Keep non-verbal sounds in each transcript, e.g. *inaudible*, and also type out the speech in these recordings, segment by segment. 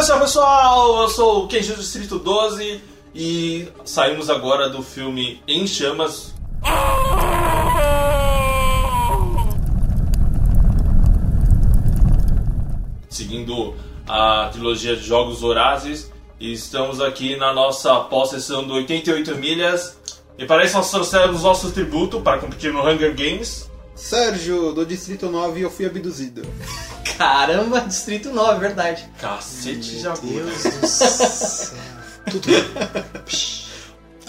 Beleza, pessoal? Eu sou o Kenji do Distrito 12 e saímos agora do filme Em Chamas. Seguindo a trilogia de Jogos Horazes e estamos aqui na nossa pós-sessão do 88 milhas. E para isso nós trouxemos nosso tributo para competir no Hunger Games. Sérgio, do Distrito 9, eu fui abduzido. Caramba, Distrito 9, verdade. Cacete de agulha. Deus do céu. Tudo.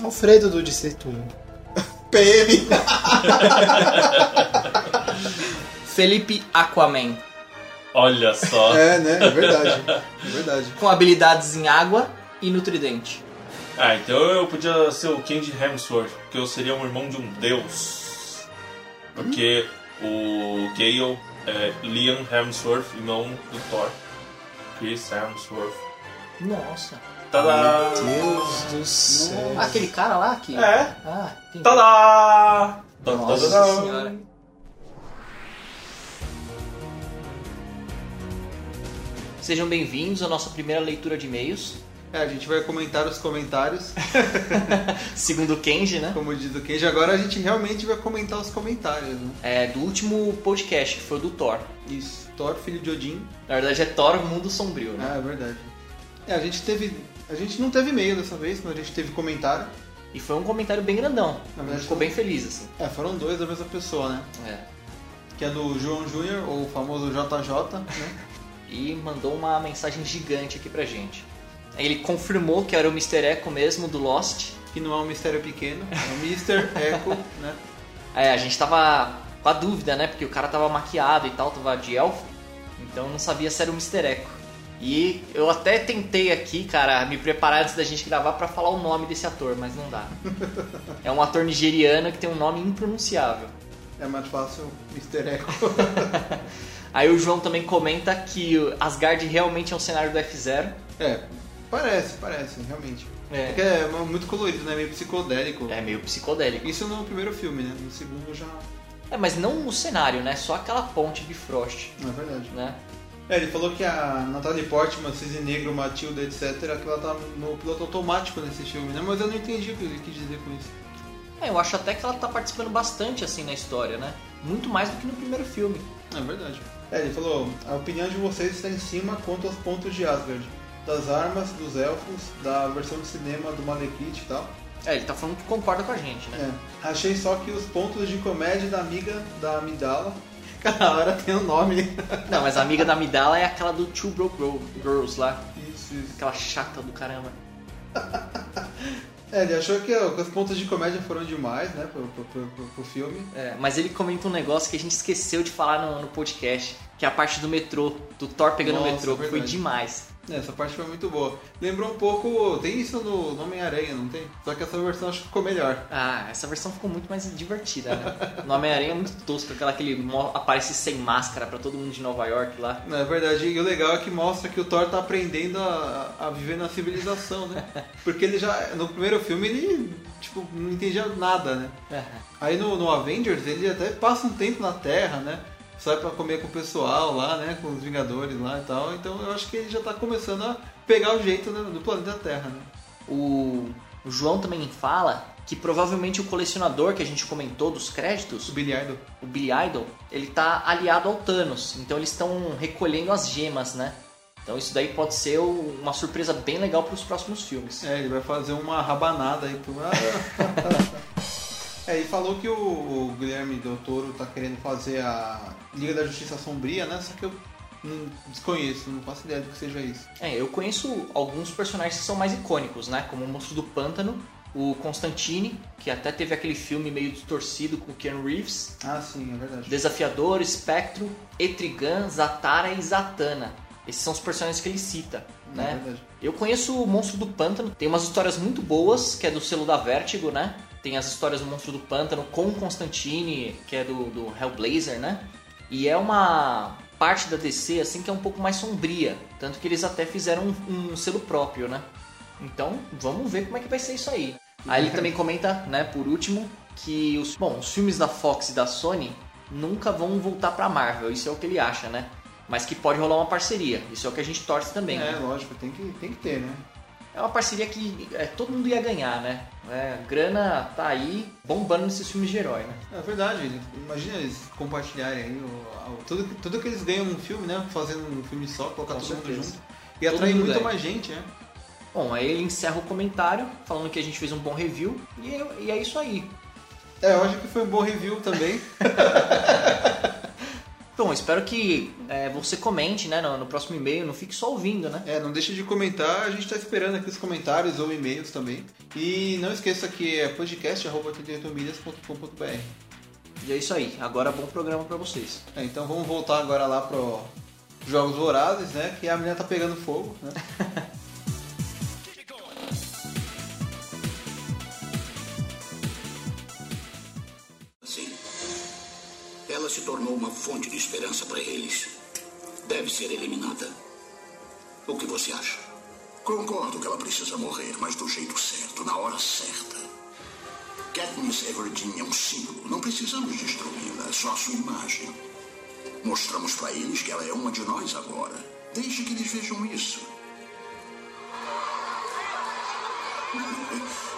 Alfredo do Distrito 1. PM! Felipe Aquaman, Olha só. É, né? É verdade. É verdade. com habilidades em água e no tridente. Ah, então eu podia ser o Kenji Hemsworth, porque eu seria um irmão de um deus. Porque o Gale é Liam Hemsworth, irmão do Thor. Chris Hemsworth. Nossa. Tadá! Deus do céu. Ah, aquele cara lá que. É. Ah, entendi. Tadá! Nossa Tadadá! senhora. Sejam bem-vindos à nossa primeira leitura de e-mails. É, a gente vai comentar os comentários, *laughs* Segundo o Kenji, né? como diz o Kenji. Agora a gente realmente vai comentar os comentários, né? É, do último podcast, que foi o do Thor. Isso. Thor, filho de Odin. Na verdade é Thor Mundo Sombrio, né? Ah, é verdade. É, a gente teve. A gente não teve e-mail dessa vez, mas a gente teve comentário. E foi um comentário bem grandão. Na verdade, Ficou foi- bem feliz, assim. É, foram dois da mesma pessoa, né? É. Que é do João Júnior, ou o famoso JJ, né? *laughs* e mandou uma mensagem gigante aqui pra gente. Ele confirmou que era o Mr. Echo mesmo do Lost. Que não é um mistério pequeno, é o Mr. Echo, né? É, a gente tava com a dúvida, né? Porque o cara tava maquiado e tal, tava de elfo. Então eu não sabia se era o Mr. Echo. E eu até tentei aqui, cara, me preparar antes da gente gravar pra falar o nome desse ator, mas não dá. *laughs* É um ator nigeriano que tem um nome impronunciável. É mais fácil Mr. Echo. *laughs* Aí o João também comenta que Asgard realmente é um cenário do F0. É, parece, parece, realmente. É. Porque é muito colorido, né? Meio psicodélico. É meio psicodélico. Isso no primeiro filme, né? No segundo já. É, mas não o cenário, né? Só aquela ponte de Frost, é verdade. né? É, ele falou que a Natalie Portman, Cisne Negro, Matilda, etc., que ela tá no piloto automático nesse filme, né? Mas eu não entendi o que ele quis dizer com isso. É, eu acho até que ela tá participando bastante assim na história, né? Muito mais do que no primeiro filme. É verdade. É, ele falou, a opinião de vocês está em cima quanto aos pontos de Asgard. Das armas, dos elfos, da versão de cinema do Malekith e tal. É, ele tá falando que concorda com a gente, né? É. Achei só que os pontos de comédia da amiga da Amidala. *laughs* Cada hora tem um nome. Não, mas a amiga da Amidala é aquela do Two Broke Girl- Girls lá. Isso, isso. Aquela chata do caramba. *laughs* É, ele achou que, os pontos de comédia foram demais, né, pro, pro, pro, pro- filme. É, mas ele comenta um negócio que a gente esqueceu de falar no, no podcast, que é a parte do metrô, do Thor pegando o Nossa, metrô, que foi demais. É, essa parte foi muito boa. Lembrou um pouco. Tem isso no no Homem-Aranha, não tem? Só que essa versão acho que ficou melhor. Ah, essa versão ficou muito mais divertida, né? No Homem-Aranha é muito tosco, aquela que ele aparece sem máscara pra todo mundo de Nova York lá. Na verdade, e o legal é que mostra que o Thor tá aprendendo a, a viver na civilização, né? *laughs* Porque ele já. No primeiro filme ele, tipo, não entendia nada, né? Aí no, no Avengers ele até passa um tempo na Terra, né? Sai pra comer com o pessoal lá, né? Com os Vingadores lá e tal. Então eu acho que ele já tá começando a pegar o jeito né, do planeta Terra, né? O, João também fala que provavelmente o colecionador que a gente comentou dos créditos, O Billy Idol. o Billy Idol, ele tá aliado ao Thanos. Então eles estão recolhendo as gemas, né? Então isso daí pode ser uma surpresa bem legal para os próximos filmes. É, ele vai fazer uma rabanada aí pro. *laughs* é, e falou que o, o Guilherme Del Toro tá querendo fazer a Liga da Justiça Sombria, né? Só que eu não desconheço, não faço ideia do que seja isso. É, eu conheço alguns personagens que são mais icônicos, né? Como o Monstro do Pântano, o Constantine, que até teve aquele filme meio distorcido com o Keanu Reeves, Ah, sim, é verdade. Desafiador, Espectro, Etrigan, Zatara e Zatanna. Esses são os personagens que ele cita, É né? verdade. Eu conheço o Monstro do Pântano, tem umas histórias muito boas, que é do selo da Vertigo, né? Tem as histórias do Monstro do Pântano com Constantine, que é do, do Hellblazer, né? E é uma parte da DC, assim, que é um pouco mais sombria. Tanto que eles até fizeram um, um selo próprio, né? Então, vamos ver como é que vai ser isso aí. Aí ele também comenta, né, por último, que os, bom, os filmes da Fox e da Sony nunca vão voltar pra Marvel, isso é o que ele acha, né? mas que pode rolar uma parceria. Isso é o que a gente torce também. É, né? lógico, tem que, tem que ter, né? É uma parceria que é, todo mundo ia ganhar, né? É, grana tá aí bombando nesses filmes de herói, né? É verdade, imagina eles compartilharem aí o, o- tudo, tudo que eles ganham num filme, né? Fazendo um filme só, colocar Com todo mundo certeza. junto. E Todo atrair mundo muito ganha. mais gente, né? Bom, aí ele encerra o comentário falando que a gente fez um bom review e é, e é isso aí. É, eu acho que foi um bom review também. *laughs* Bom, espero que é, você comente né, no, no próximo e-mail, não fique só ouvindo, né? É, não deixe de comentar, a gente tá esperando aqui os comentários ou e-mails também. E não esqueça que é podcast.38milhas.com.br E é isso aí. Agora bom programa pra vocês. é, Então vamos voltar agora lá pro Jogos Vorazes, né? Que a menina tá pegando fogo, né? *laughs* se tornou uma fonte de esperança para eles. Deve ser eliminada. O que você acha? Concordo que ela precisa morrer, mas do jeito certo, na hora certa. Katniss Everdeen é um símbolo. Não precisamos destruí-la, é só a sua imagem. Mostramos para eles que ela é uma de nós agora. Deixe que eles vejam isso.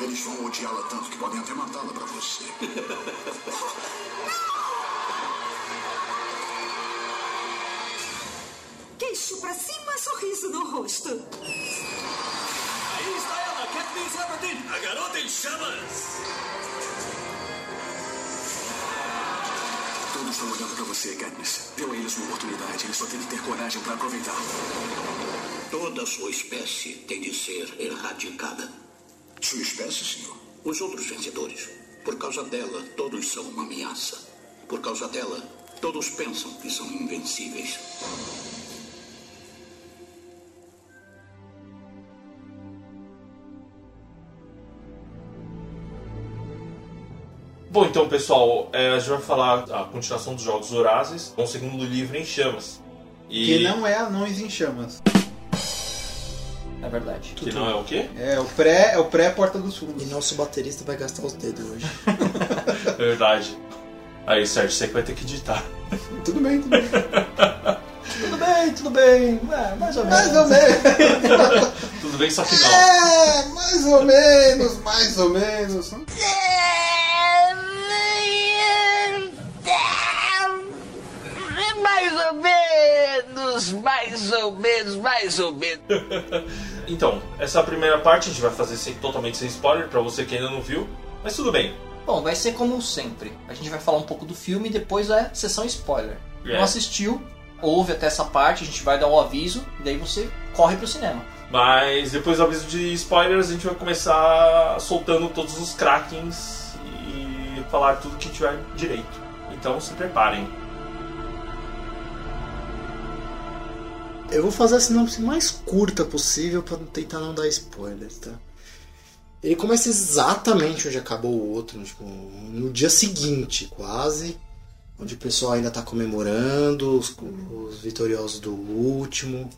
Eles vão odiá-la tanto que podem até matá-la para você. *laughs* *laughs* Pra cima, sorriso no rosto. Aí está ela, Katniss Everdeen, a garota em chamas. Todos estão olhando para você, Katniss. Deu a eles uma oportunidade. Eles só têm que ter coragem para aproveitá-la. Toda a sua espécie tem de ser erradicada. Sua espécie, senhor? Os outros vencedores. Por causa dela, todos são uma ameaça. Por causa dela, todos pensam que são invencíveis. Bom, então, pessoal, é, a gente vai falar a continuação dos Jogos Vorazes, com o segundo livro em chamas. E... Que não é Anões em Chamas. É verdade. Que não é o quê? É o pré, é o pré Porta dos E Fundos. nosso baterista vai gastar os dedos hoje. *laughs* É verdade. Aí, Sérgio, você que vai ter que editar. Tudo bem, tudo bem. Tudo bem, tudo bem. É, mais ou menos. Mais ou menos. *laughs* Tudo bem, só que não. É, mais ou menos, mais ou menos. Mais ou menos, mais ou menos, mais ou menos. *laughs* Então, essa é a primeira parte, a gente vai fazer sem, totalmente sem spoiler, pra você que ainda não viu. Mas tudo bem. Bom, vai ser como sempre. A gente vai falar um pouco do filme e depois é sessão spoiler. É. Não assistiu, ouve até essa parte, a gente vai dar um aviso, e daí você corre pro cinema. Mas depois do aviso de spoilers, a gente vai começar soltando todos os krakens e falar tudo que tiver direito. Então se preparem. Eu vou fazer a sinopse mais curta possível pra tentar não dar spoilers, tá? Ele começa exatamente onde acabou o outro, tipo, no dia seguinte, quase. Onde o pessoal ainda tá comemorando os, os vitoriosos do último.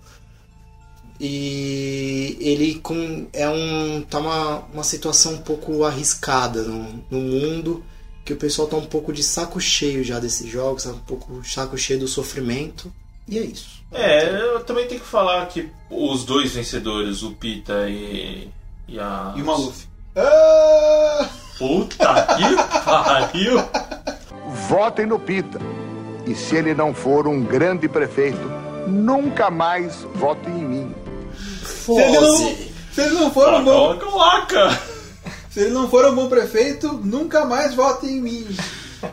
E ele com, é um. tá uma, uma situação um pouco arriscada no, no mundo. Que o pessoal tá um pouco de saco cheio já desses jogos, tá um pouco saco cheio do sofrimento. E é isso. É, eu também tenho que falar que os dois vencedores, o Pita e, e a. E o Maluf. Ah! Puta que pariu! Votem no Pita. E se ele não for um grande prefeito, nunca mais votem em mim. Se ele não, se ele não for um bom, Coloca! se ele não for um bom prefeito, nunca mais vote em mim.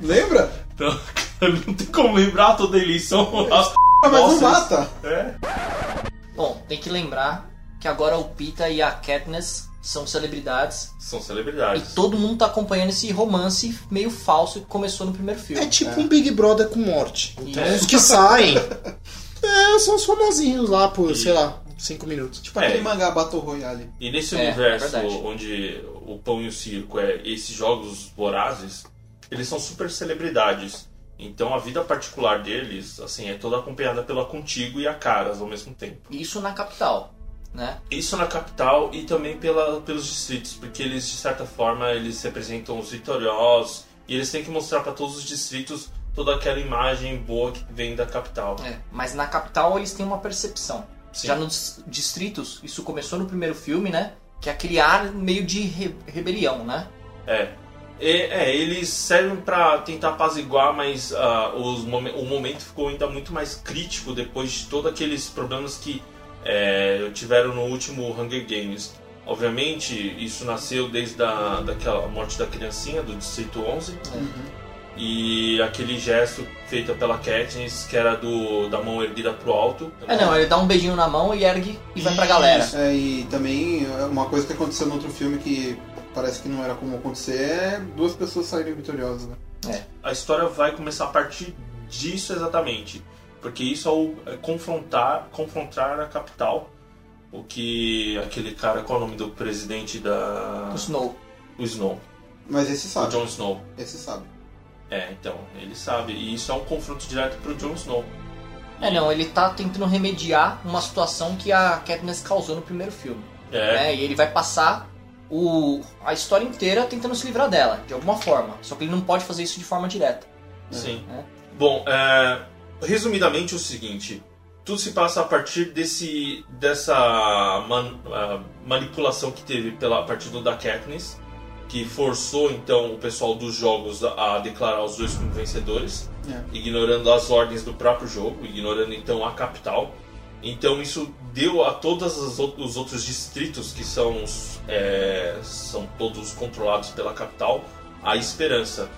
Lembra? Então, *laughs* não tem como lembrar toda a eleição. As *laughs* Mas não mata. É. Bom, tem que lembrar que agora o Pita e a Katniss são celebridades São e celebridades. todo mundo tá acompanhando esse romance meio falso que começou no primeiro filme. É tipo um Big Brother com morte. Então Isso. os que saem *laughs* é, são os famosinhos lá por, sei lá, 5 minutos. Tipo É. aquele mangá Battle Royale. E nesse É, universo é verdade. onde o pão e o circo é esses jogos vorazes, eles são super celebridades. Então a vida particular deles, assim, é toda acompanhada pela Contigo e a Caras ao mesmo tempo. Isso na capital, né? Isso na capital e também pela, pelos distritos, porque eles de certa forma eles representam os vitoriosos e eles têm que mostrar para todos os distritos toda aquela imagem boa que vem da capital. É, mas na capital eles têm uma percepção. Sim. Já nos distritos, isso começou no primeiro filme, né? Que é aquele ar meio de re- rebelião, né? É. É, eles servem pra tentar apaziguar, mas ah, os momen- o momento ficou ainda muito mais crítico depois de todos aqueles problemas que é, tiveram no último Hunger Games. Obviamente, isso nasceu desde a daquela morte da criancinha do Distrito 11 e aquele gesto feito pela Katniss, que era do da mão erguida pro alto. É, não, ele dá um beijinho na mão e ergue e vai pra galera. É, e também é, uma coisa que aconteceu no outro filme que parece que não era como acontecer é duas pessoas saírem vitoriosas, né? a história vai começar a partir disso exatamente. Porque isso é, o, é confrontar, confrontar a capital. O que aquele cara, qual é o nome do presidente da. O Snow. O Snow. Mas esse O sabe. Jon Snow. Esse sabe. É, então, ele sabe. E isso é um confronto direto pro Jon Snow. É, não, ele tá tentando remediar uma situação que a Katniss causou no primeiro filme. É. né? E ele vai passar o, a história inteira tentando se livrar dela, de alguma forma. Só que ele não pode fazer isso de forma direta. Sim. É. Bom, é, resumidamente é o seguinte: tudo se passa a partir desse dessa man- ah, manipulação que teve pela a partir do da Katniss, que forçou então o pessoal dos jogos a, a declarar os dois como vencedores, É. ignorando as ordens do próprio jogo, ignorando então a capital. Então isso deu a todos os out- os outros distritos que são é, são todos controlados pela capital a esperança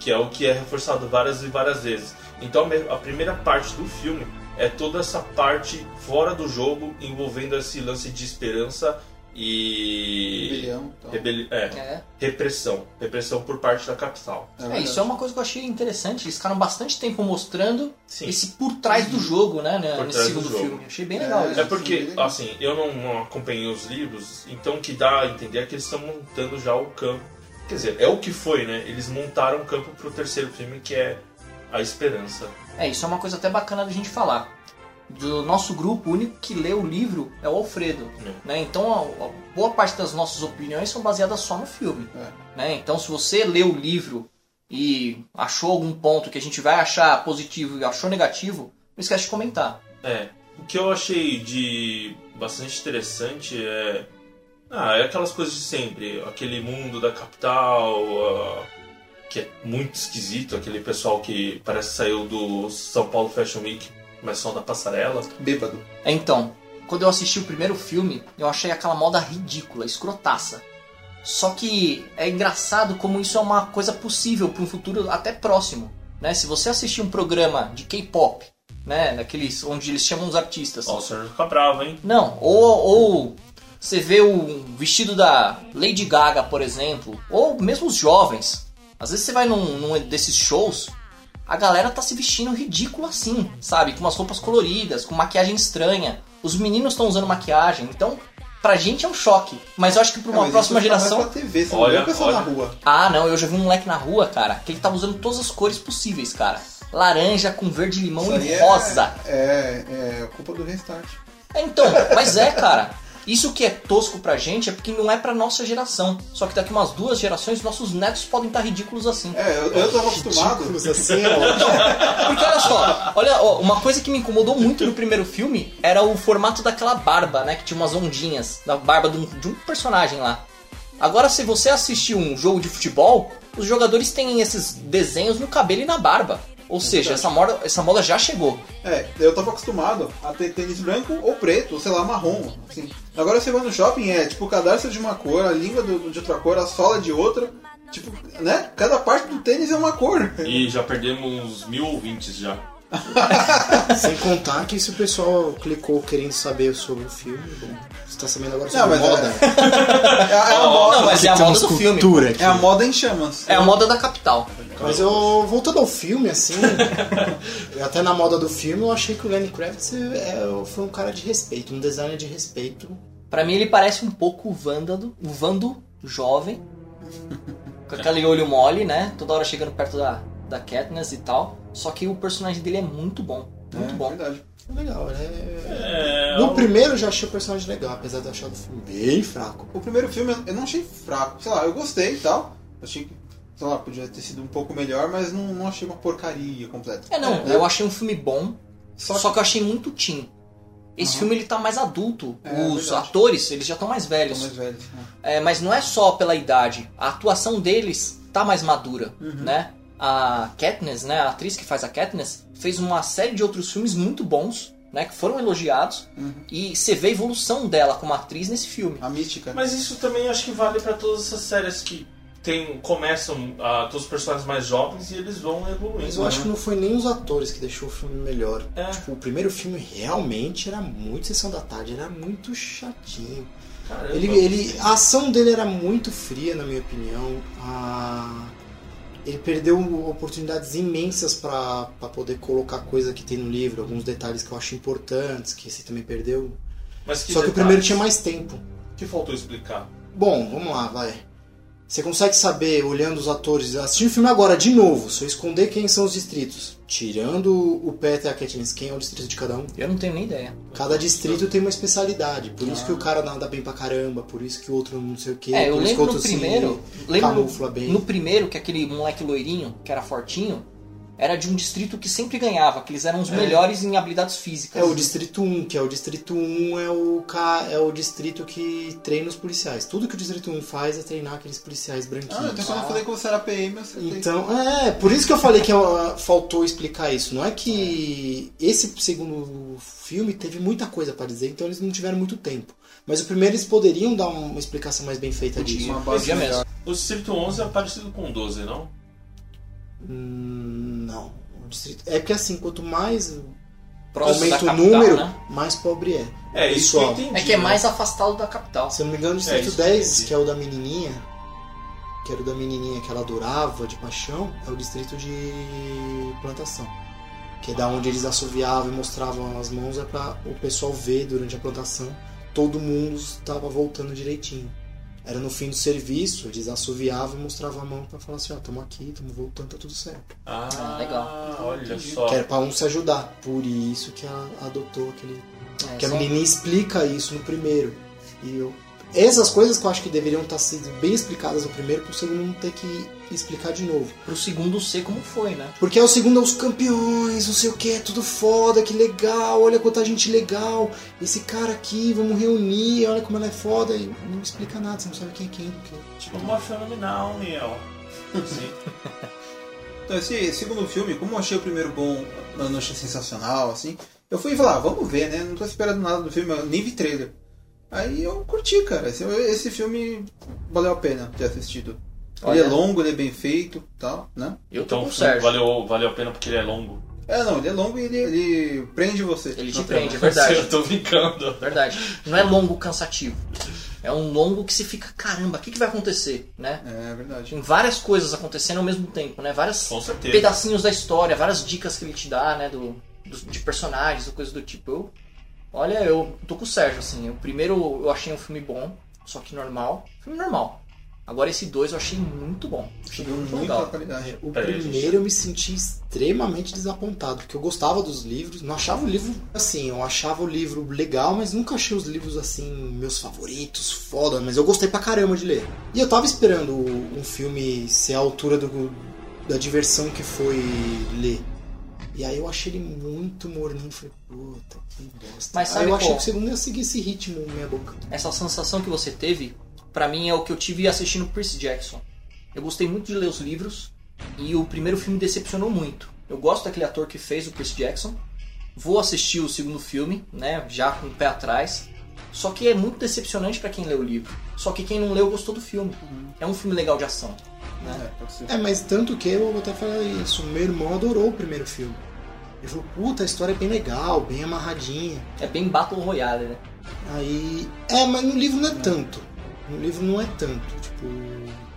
que é o que é reforçado várias e várias vezes. Então a primeira parte do filme é toda essa parte fora do jogo envolvendo esse lance de esperança e Rebelião, então. rebeli- é, É. repressão, repressão por parte da capital. É, isso é uma coisa que eu achei interessante. Eles ficaram bastante tempo mostrando Sim. esse por trás do jogo, né? né, Por nesse trás do segundo filme. Achei bem legal isso. É porque, assim, eu não, não acompanhei os livros, então o que dá a entender é que eles estão montando já o campo. Quer dizer, é o que foi, né? Eles montaram o campo pro terceiro filme, que é A Esperança. É, isso é uma coisa até bacana da gente falar. Do nosso grupo, o único que lê o livro é o Alfredo. Né? Então, a, a boa parte das nossas opiniões são baseadas só no filme. Né? Então, se você leu o livro e achou algum ponto que a gente vai achar positivo e achou negativo, não esquece de comentar. É. O que eu achei de bastante interessante é. Ah, é aquelas coisas de sempre. Aquele mundo da capital. ah, que é muito esquisito. Aquele pessoal que parece que saiu do São Paulo Fashion Week, começou da passarela. Bêbado. É, Então, quando eu assisti o primeiro filme, eu achei aquela moda ridícula, escrotaça. Só que é engraçado como isso é uma coisa possível para um futuro até próximo. Né? Se você assistir um programa de K-pop, né, daqueles onde eles chamam os artistas. Ó, o senhor fica bravo, hein? Não, ou, ou você vê o vestido da Lady Gaga, por exemplo, ou mesmo os jovens. Às vezes você vai num, num desses shows, a galera tá se vestindo ridículo assim, sabe? Com umas roupas coloridas, com maquiagem estranha. Os meninos estão usando maquiagem, então pra gente é um choque. Mas eu acho que pra uma mas próxima geração. Pra TV, você Olha, não olha. na rua. Ah, não, eu já vi um moleque na rua, cara, que ele tava usando todas as cores possíveis, cara. Laranja com verde limão Isso e é- rosa. É, é culpa do restart. É, Então, mas é, cara. Isso que é tosco pra gente é porque não é pra nossa geração. Só que daqui umas duas gerações, nossos netos podem estar ridículos assim. É, eu, eu tava acostumado. assim, ó. *laughs* Porque olha só, olha, ó, uma coisa que me incomodou muito no primeiro filme era o formato daquela barba, né? Que tinha umas ondinhas da barba de um, de um personagem lá. Agora, se você assistir um jogo de futebol, os jogadores têm esses desenhos no cabelo e na barba. Ou seja, essa moda, essa moda já chegou. É, eu tava acostumado a ter tênis branco ou preto, ou sei lá, marrom, assim. Agora você vai no shopping, é tipo o cadarço de uma cor, a língua do- de outra cor, a sola de outra. Tipo, né? Cada parte do tênis é uma cor. E já perdemos mil ouvintes já. *laughs* Sem contar que se o pessoal clicou querendo saber sobre o filme, bom, você tá sabendo agora Não, sobre mas moda. É, *laughs* a- é a moda. Não, mas é a moda do filme. aqui. É a moda em chamas. É a moda da capital. Mas eu, voltando ao filme, assim, *laughs* até na moda do filme, eu achei que o Lenny Kravitz é, foi um cara de respeito, um designer de respeito. Pra mim ele parece um pouco o Vândalo, o Vando jovem, com aquele olho mole, né? Toda hora chegando perto da, da Katniss e tal. Só que o personagem dele é muito bom, muito bom. Verdade. Legal, né? É, No primeiro eu já achei o personagem legal, apesar de eu achar o filme bem fraco. O primeiro filme eu não achei fraco. Sei lá, eu gostei e tal. Achei que sei lá, podia ter sido um pouco melhor, mas não, não achei uma porcaria completa. É, não, né? eu achei um filme bom, só, que eu achei muito teen. Esse Aham. filme ele tá mais adulto. É, Os verdade. atores, eles já estão mais velhos. Tão mais velhos, né? É, mas não é só pela idade. A atuação deles tá mais madura, Uhum. né? A Katniss, né, a atriz que faz a Katniss, fez uma série de outros filmes muito bons, né, que foram elogiados. Uhum. E você vê a evolução dela como atriz nesse filme. A mística. Mas isso também acho que vale pra todas essas séries que tem, começam a todos os personagens mais jovens e eles vão evoluindo. Mas eu acho que não foi nem os atores que deixou o filme melhor. É. Tipo, o primeiro filme realmente era muito Sessão da Tarde, era muito chatinho. Caramba. Ele, ele, a ação dele era muito fria, na minha opinião. A- ele perdeu oportunidades imensas para poder colocar coisa que tem no livro, alguns detalhes que eu acho importantes, que esse também perdeu. Mas que Só que o detalhes? primeiro tinha mais tempo. que faltou explicar? Bom, vamos lá, vai. Você consegue saber, olhando os atores, assistindo o filme agora de novo, se eu esconder quem são os distritos, tirando o Peter e a Katniss, quem é o distrito de cada um? Eu não tenho nem ideia. Cada distrito tem uma especialidade, por isso que o cara nada bem pra caramba, por isso que o outro não sei o que, É, eu por isso que lembro o no outro primeiro. se Lembro camufla bem. no primeiro que aquele moleque loirinho, que era fortinho, era de um distrito que sempre ganhava, que eles eram os melhores em habilidades físicas. É o distrito 1, que é o distrito 1 é o ca... é o distrito que treina os policiais. Tudo que o distrito 1 faz é treinar aqueles policiais branquinhos. Ah, então quando eu falei que você era PM, eu acertei. Então, é, por isso que eu falei que ah, faltou explicar isso. Não é que esse segundo filme teve muita coisa pra dizer, então eles não tiveram muito tempo. Mas o primeiro eles poderiam dar uma explicação mais bem feita disso. Uma base mesmo. O Distrito 11 é parecido com o 12, não? Hum, não. O distrito... É porque assim, quanto mais Próximo aumenta o número, né? mais pobre é. É, isso que eu Pessoal. entendi. É que é né? mais afastado da capital. Se eu não me engano, o É, distrito que eu 10, entendi. que é o da menininha, que era o da menininha que ela adorava de paixão, é o distrito de plantação. Que é da onde eles assoviavam e mostravam as mãos, é pra o pessoal ver durante a plantação. Todo mundo estava voltando direitinho. Era no fim do serviço, eles assoviavam e mostravam a mão pra falar assim, ó, tamo aqui, tamo voltando, tá tudo certo. Ah, Ah, legal. Olha só. Que era pra um se ajudar. Por isso que ela adotou aquele É, que a menininha explica isso no primeiro. E eu... Essas coisas que eu acho que deveriam estar sendo bem explicadas no primeiro, pro segundo não ter que explicar de novo. Pro segundo ser como foi, né? Porque é o segundo é os campeões, não sei o que, é tudo foda, que legal, olha quanta gente legal. Esse cara aqui, vamos reunir, olha como ela é foda. E não explica nada, você não sabe quem é quem. Porque, tipo, Uma fenomenal, Miel. Sim. *laughs* Então, esse segundo filme, como eu achei o primeiro bom, eu não achei sensacional, assim, eu fui falar, vamos ver, né? Não tô esperando nada do filme, eu nem vi trailer. Aí eu curti, cara. Esse, esse filme valeu a pena ter assistido. Olha. Ele é longo, ele é bem feito tal, né? Eu tô Então com o o filme Sérgio. valeu, valeu a pena porque ele é longo. É, não, ele é longo e ele, ele prende você. Ele te prende, é verdade. *laughs* Eu tô brincando. Verdade. Não é longo cansativo. É um longo que se fica, caramba, o que, que vai acontecer, né? É verdade. Tem várias coisas acontecendo ao mesmo tempo, né? Várias Com certeza. pedacinhos da história, várias dicas que ele te dá, né? Do, do- de personagens, ou coisa do tipo. Eu, olha, eu tô com o Sérgio, assim. O primeiro eu achei um filme bom, só que normal. Filme normal. Agora esse dois eu achei muito bom. Achei Subiu muito legal. qualidade. o Peraí, primeiro eu me senti extremamente desapontado, porque eu gostava dos livros, não achava o livro assim, eu achava o livro legal, mas nunca achei os livros assim, meus favoritos, foda, mas eu gostei pra caramba de ler. E eu tava esperando um filme ser a altura do, da diversão que foi ler. E aí eu achei ele muito morninho, falei, puta, que bosta. Mas aí sabe eu achei qual? que o segundo ia seguir esse ritmo, minha boca. Essa sensação que você teve, pra mim é o que eu tive assistindo Percy Jackson. Eu gostei muito de ler os livros e o primeiro filme decepcionou muito. Eu gosto daquele ator que fez o Percy Jackson. Vou assistir o segundo filme, né, já com o pé atrás. Só que é muito decepcionante pra quem lê o livro. Só que quem não leu gostou do filme. É um filme legal de ação. É, pode ser. É, mas tanto que eu até falei isso, meu irmão adorou o primeiro filme. Ele falou, puta, a história é bem legal, bem amarradinha. É bem Battle Royale, né? Aí. É, mas no livro não é tanto. No livro não é tanto. Tipo.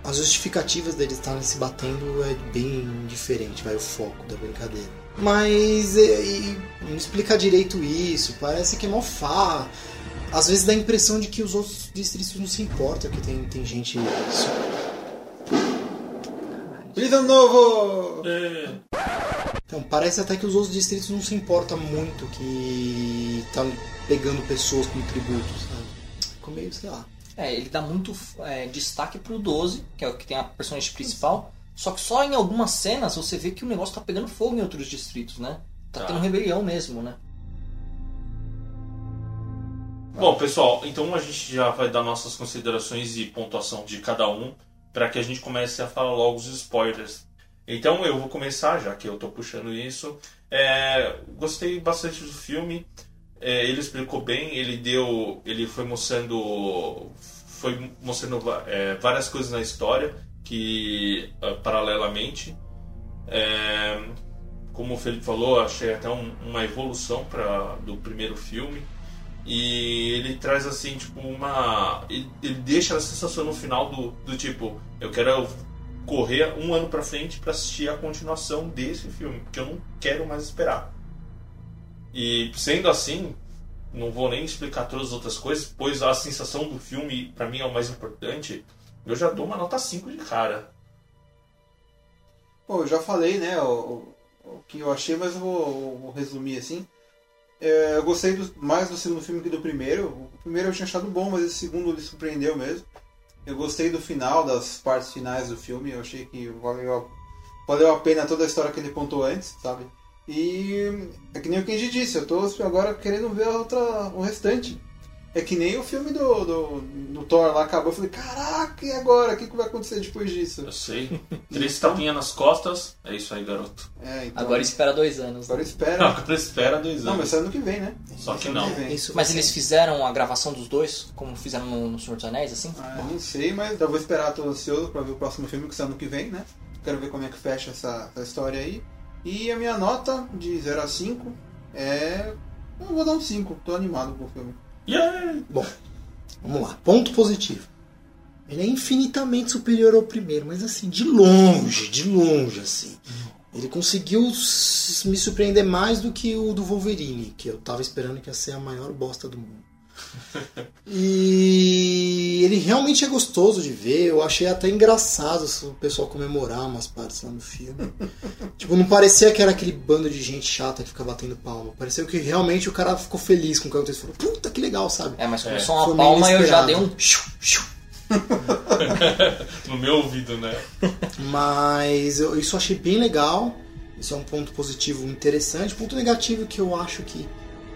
As justificativas deles estarem se batendo é bem diferente, vai o foco da brincadeira. Mas é, e não explica direito isso, parece que é mó farra. Às vezes dá a impressão de que os outros distritos não se importam, que tem, tem gente. Ano novo! É, Então, parece até que os outros distritos não se importam muito que estão pegando pessoas como tributos, sabe? Ficou meio, sei lá. É, ele dá muito é, destaque pro 12, que é o que tem a personagem principal, Só que só em algumas cenas você vê que o negócio tá pegando fogo em outros distritos, né? Tá, Tá. tendo rebelião mesmo, né? Bom, pessoal, então a gente já vai dar nossas considerações e pontuação de cada um para que a gente comece a falar logo os spoilers. Então eu vou começar, já que eu tô puxando isso. É, gostei bastante do filme. É, ele explicou bem, ele deu, ele foi mostrando, foi mostrando é, várias coisas na história que ah, paralelamente. É, como o Felipe falou, achei até um- uma evolução do primeiro filme. E ele traz assim, tipo, uma. Ele, ele deixa a sensação no final do, do tipo, eu quero correr um ano pra frente pra assistir a continuação desse filme, porque eu não quero mais esperar. E sendo assim, não vou nem explicar todas as outras coisas, pois a sensação do filme, pra mim, é o mais importante. Eu já dou uma nota 5 de cara. Pô, eu já falei, né, o, o- que eu achei, mas eu vou, vou resumir assim. É, eu gostei do- mais do segundo filme que do primeiro. O primeiro eu tinha achado bom, mas esse segundo me surpreendeu mesmo. Eu gostei do final, das partes finais do filme. Eu achei que valeu, valeu a pena toda a história que ele contou antes, sabe? E é que nem o Kenji disse, eu tô agora querendo ver outra, o restante. É que nem o filme do, do, do Thor lá acabou. Eu falei, caraca, e agora? O que, que vai acontecer depois disso? Eu sei. Três tapinhas nas costas. É isso aí, garoto. É, então, Agora espera dois anos. né? agora espera. Não, agora espera dois Não, mas anos. sai ano que vem, né? Só que não. vem. Isso Mas eles fizeram a gravação dos dois, como fizeram no, no Senhor dos Anéis, assim? Ah, não sei, mas eu vou esperar, tô ansioso pra ver o próximo filme que sai ano que vem, né? Quero ver como é que fecha essa, essa história aí. E a minha nota de 0 a 5 é. Eu vou dar um 5, tô animado com o filme. Yeah! Bom, vamos lá. Ponto positivo. Ele é infinitamente superior ao primeiro, mas assim, de longe, de longe, assim. Ele conseguiu me surpreender mais do que o do Wolverine, que eu tava esperando que ia ser a maior bosta do mundo. E *laughs* ele realmente é gostoso de ver. Eu achei até engraçado o pessoal comemorar umas partes lá no filme. *laughs* tipo, não parecia que era aquele bando de gente chata que fica batendo palma. Pareceu que realmente o cara ficou feliz com o que aconteceu. Falou, puta que legal, sabe? É, mas É. começou uma Foi meio palma e eu já dei um. *laughs* No meu ouvido, né? *laughs* Mas eu, isso eu achei bem legal. Isso é um ponto positivo interessante. Ponto negativo que eu acho que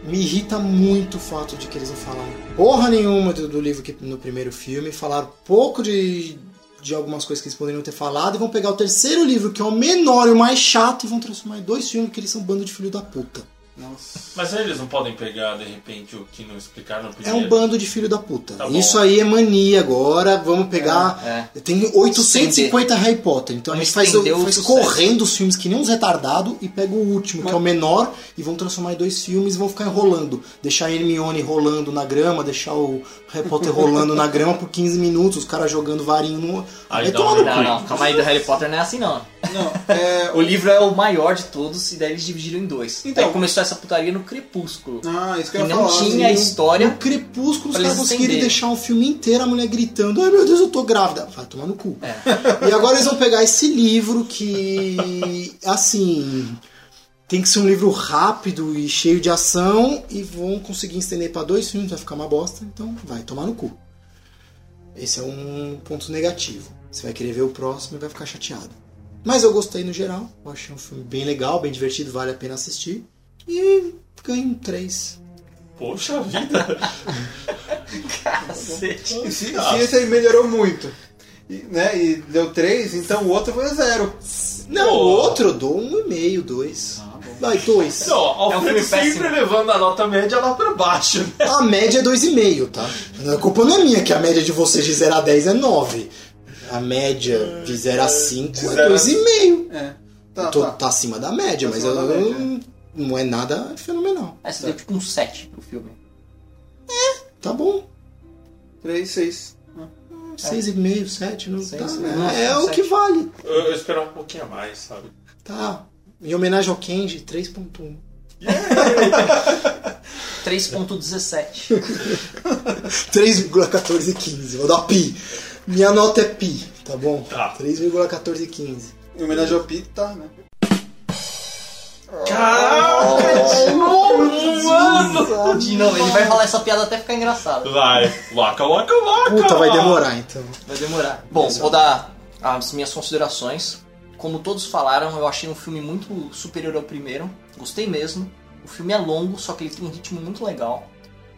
me irrita muito o fato de que eles não falaram porra nenhuma do, do livro que no primeiro filme. Falaram pouco de, de algumas coisas que eles poderiam ter falado. E vão pegar o terceiro livro, que é o menor e o mais chato, e vão transformar em dois filmes que eles são um bando de filho da puta. Nossa. Mas eles não podem pegar, de repente, o que não explicaram no É primeiro. um bando de filho da puta. Tá. Isso aí é mania agora. Vamos pegar. É. Tem 850 Harry Potter. Então a gente faz, faz correndo os filmes que nem uns retardados e pega o último, que é o menor, e vão transformar em dois filmes e vão ficar enrolando. Deixar a Hermione rolando na grama, deixar o Harry Potter rolando na grama por 15 minutos, os caras jogando varinho no. Aí no Não, cu. não, calma aí, do Harry Potter não é assim não. Não, é. *laughs* O livro é o maior de todos e daí eles dividiram em dois. Então- Aí começou essa putaria no Crepúsculo. Ah, isso que eu ia não falar. tinha assim, história. No Crepúsculo, os caras conseguiram deixar um filme inteiro a mulher gritando: Ai meu Deus, eu tô grávida. Vai tomar no cu. É. E agora eles vão pegar esse livro que, assim, tem que ser um livro rápido e cheio de ação e vão conseguir estender pra dois filmes, vai ficar uma bosta, então vai tomar no cu. Esse é um ponto negativo. Você vai querer ver o próximo e vai ficar chateado. Mas eu gostei no geral, eu achei um filme bem legal, bem divertido, vale a pena assistir. E ganho 3. Poxa vida! *laughs* Cacete. E se, se esse aí melhorou muito, e, né, e deu 3, então o outro foi 0. Não, Pô. o outro eu dou um e meio, dois. Vai, dois. Não, Alfredo É um sempre péssimo. levando a nota média lá pra baixo. né? A média é dois e meio, tá? A culpa não é minha, que a média de vocês de 0 a 10 é 9. A média de 0 a 5 De é zero a 2,5. É. Tá, tá. Tá acima da média, Tá mas eu, da média, não é nada fenomenal. É, você deu tipo um 7 pro filme. Tá bom. 3, 6. 6,5, 7, não Seis, tá. seis. É, Nossa, o que vale. Eu, eu esperava um pouquinho a mais, sabe? Tá. Em homenagem ao Kenji, 3.1. 3.17. 3,1415. Vou dar pi. Minha nota é pi, tá bom? Tá. 3,1415. Em homenagem ao Pete, tá, né? De novo, ele vai falar essa piada até ficar engraçado. Vai, waka waka waka! Puta, vai demorar então. Vai demorar. Bom, vou dar as minhas considerações. Como todos falaram, eu achei um filme muito superior ao primeiro. Gostei mesmo. O filme é longo, só que ele tem um ritmo muito legal.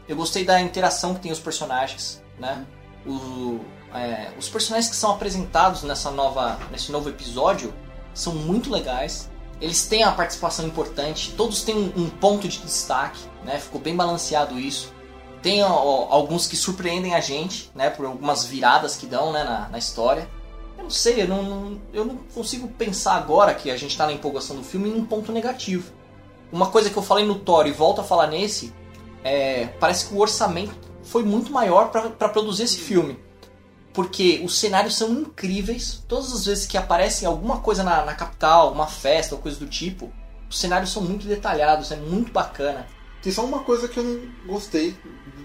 Eu gostei da interação que tem os personagens, né? O, é, os personagens que são apresentados nessa nova, nesse novo episódio são muito legais. Eles têm a participação importante, todos têm um, um ponto de destaque, né? Ficou bem balanceado isso. Tem ó, alguns que surpreendem a gente, né? Por algumas viradas que dão né, na, na história. Eu não sei, eu não, não, eu não consigo pensar agora que a gente está na empolgação do filme em um ponto negativo. Uma coisa que eu falei no Thor e volto a falar nesse, é, parece que o orçamento foi muito maior para produzir esse filme. Porque os cenários são incríveis. Todas as vezes que aparece alguma coisa na, na capital, uma festa ou coisa do tipo, os cenários são muito detalhados, é muito bacana. Tem só uma coisa que eu não gostei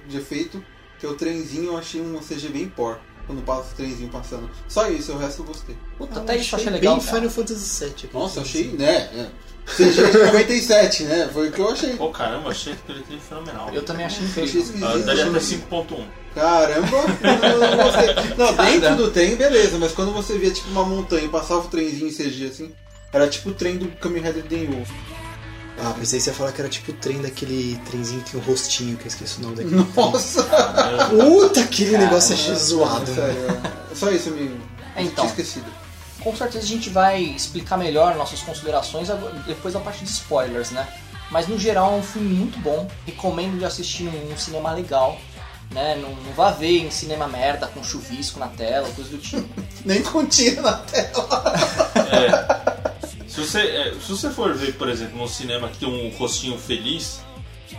de efeito, que é o trenzinho, eu achei um CG bem por quando passa o trenzinho passando. Só isso, o resto eu gostei. Puta, até isso eu achei legal. Bem Final Fantasy VII. Aqui. Nossa, eu achei, né? É. CG de 97, né? Foi o que eu achei. Pô, caramba, achei aquele trem fenomenal. Eu também achei Eu achei incrível. Ah, daria até achei- 5.1. Caramba, *laughs* não. Não, dentro do trem, beleza, mas quando você via tipo uma montanha e passava o trenzinho em CG assim, era tipo o trem do Kamen Rider Denwo. Ah, pensei que você ia falar que era tipo o trem daquele trenzinho que tem um rostinho, que eu esqueci o nome daquele. Nossa! Puta, aquele negócio achei zoado. né? Sério, é. Só isso, amigo. É, então. Tinha esquecido. Com certeza a gente vai explicar melhor nossas considerações depois da parte de spoilers, né? Mas no geral é um filme muito bom, recomendo de assistir num cinema legal, né? Não, não vá ver em cinema merda com chuvisco na tela, coisa do tipo. *laughs* Nem com tiro na tela. É. Se você, é, se você for ver, por exemplo, no cinema que tem um rostinho feliz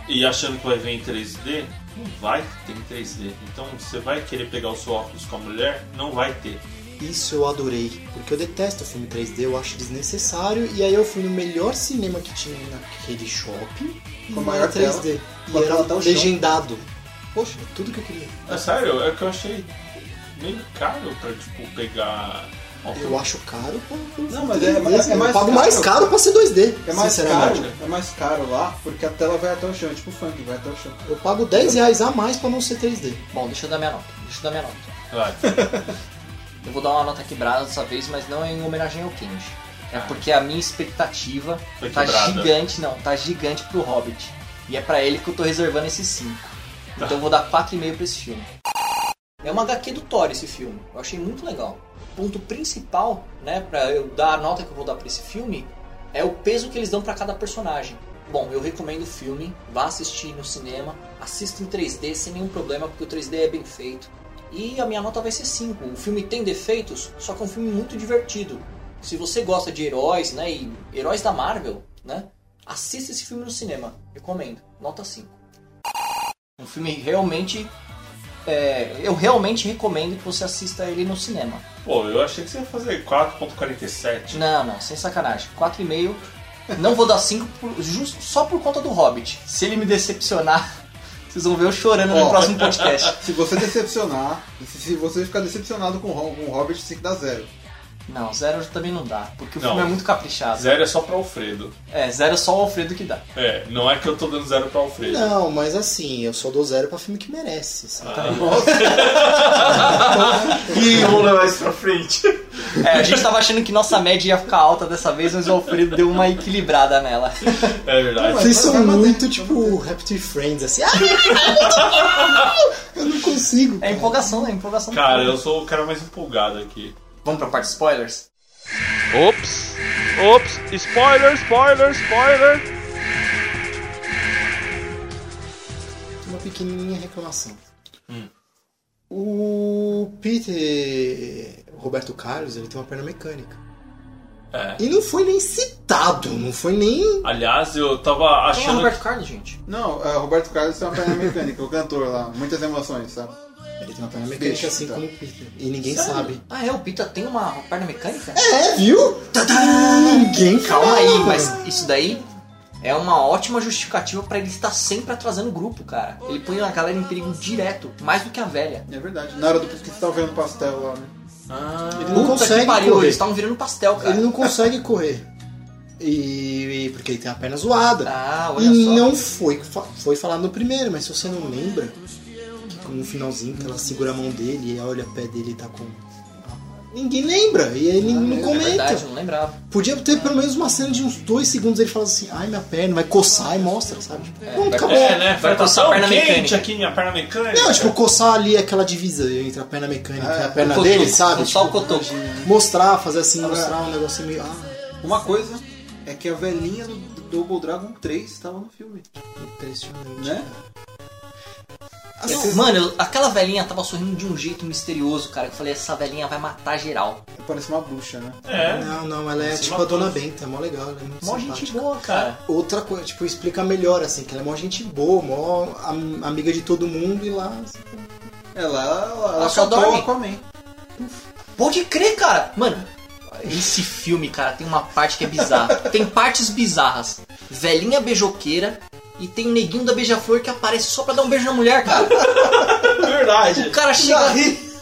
e achando que vai ver em 3D, não vai ter em 3D. Então você vai querer pegar o seu óculos com a mulher, não vai ter. Isso eu adorei, porque eu detesto filme 3D, eu acho desnecessário, e aí eu fui no melhor cinema que tinha naquele shopping, Com maior era 3D. Com a E era tela legendado. Poxa, tudo que eu queria. É sério, é que eu achei meio caro pra, tipo, pegar... Eu acho caro pra, pra Não, mas 3D, é- é- é eu mais pago caro. mais caro pra ser 2D, É mais caro, é mais caro lá, porque a tela vai até o chão, é tipo funk, vai até o chão. Eu pago 10 reais a mais pra não ser 3D. Bom, deixa eu dar minha nota. Deixa eu dar minha nota. vai. *laughs* Eu vou dar uma nota quebrada dessa vez, mas não é em homenagem ao Kenji. É porque a minha expectativa Foi tá quebrada. gigante, não, tá gigante pro Hobbit. E é pra ele que eu tô reservando esse 5. Então eu vou dar 4,5 pra esse filme. É uma HQ do Thor esse filme. Eu achei muito legal. O ponto principal, né, pra eu dar a nota que eu vou dar pra esse filme, é o peso que eles dão pra cada personagem. Bom, eu recomendo o filme, vá assistir no cinema, assista em 3D sem nenhum problema, porque o 3D é bem feito. E a minha nota vai ser 5. O filme tem defeitos, só que é um filme muito divertido. Se você gosta de heróis, né, e heróis da Marvel, né, assista esse filme no cinema. Recomendo. Nota 5. Um filme realmente... é, eu realmente recomendo que você assista ele no cinema. Pô, eu achei que você ia fazer 4.47. Não, não, sem sacanagem. 4,5. Não vou dar 5 por- justo- só por conta do Hobbit. Se ele me decepcionar, *laughs* vocês vão ver eu chorando no próximo *laughs* podcast. Se você decepcionar, se, se você ficar decepcionado com com o Hobbit, você tem que dar zero. Não, zero também não dá, porque o Não. filme é muito caprichado. Zero é só pra Alfredo. É, zero é só o Alfredo que dá. É, não é que eu tô dando zero pra Alfredo. Não, mas assim, eu só dou zero pra filme que merece. sabe? Ih, vamos levar isso pra frente. É, a gente tava achando que nossa média ia ficar alta dessa vez, mas o Alfredo deu uma equilibrada nela. É verdade. Vocês são muito tipo Raptor Friends, assim. *laughs* "Ah, eu não consigo. É empolgação, é empolgação. Cara, eu sou o cara mais empolgado aqui. Vamos pra parte de spoilers? Ops! Ops! Spoiler, spoiler, spoiler! Uma pequenininha reclamação. Hum. O Peter Roberto Carlos, ele tem uma perna mecânica. É. E não foi nem citado, não foi nem. Aliás, eu tava Quem é achando. Roberto Carlos, gente? Não, é, Roberto Carlos tem uma perna mecânica, o cantor lá, muitas emoções, sabe? Ele tem uma perna mecânica Deixa, assim tá. como o Peter. E ninguém Sério? sabe. Ah, é? O Pita tem uma perna mecânica? É, viu? Tadá! Ninguém Calma aí, mas isso daí é uma ótima justificativa pra ele estar sempre atrasando o grupo, cara. Ele põe a galera em perigo direto, mais do que a velha. É verdade. Na hora do que você tava vendo pastel lá, né? Ah, Ele não consegue que pariu, correr. eles estavam virando pastel, cara. Ele não consegue correr. E, e porque ele tem a perna zoada. Ah, olha e só. não foi, foi falado no primeiro, mas se você não lembra, no finalzinho que ela segura a mão dele e olha o pé dele e tá com ninguém lembra. E aí ninguém não É comenta. verdade, não lembrava. Podia ter pelo menos uma cena de uns dois segundos ele falando assim, ai minha perna, vai coçar e mostra, sabe? Tipo, pronto, vai acabou. É, né? Vai Vai coçar a perna mecânica. aqui minha perna mecânica. Não, tipo, coçar ali aquela divisa entre a perna mecânica e a perna o dele, cotoco, sabe? só o Tipo, cotoco. mostrar, fazer assim, mostrar um negócio meio. Ah, Uma coisa é que a velhinha do Double Dragon 3 estava no filme. impressionante. Né? Não, Mano, eu- aquela velhinha tava sorrindo de um jeito misterioso, cara. que Eu falei, essa velhinha vai matar geral. Parece uma bruxa, né? É. Não, não, ela é Se tipo a. Dona Benta, é mó legal, ela é muito Mó simpática. gente boa, cara. Outra coisa, tipo, explica melhor, assim, que ela é mó gente boa, mó am- amiga de todo mundo e lá. assim, Ela, ela, Ela só catou dorme. o Aquaman. Pode crer, cara. Mano, esse filme, cara, tem uma parte que é bizarra. tem partes bizarras. Velhinha beijoqueira e tem neguinho da beija-flor que aparece só pra dar um beijo na mulher, cara. *laughs* Verdade. O cara chega.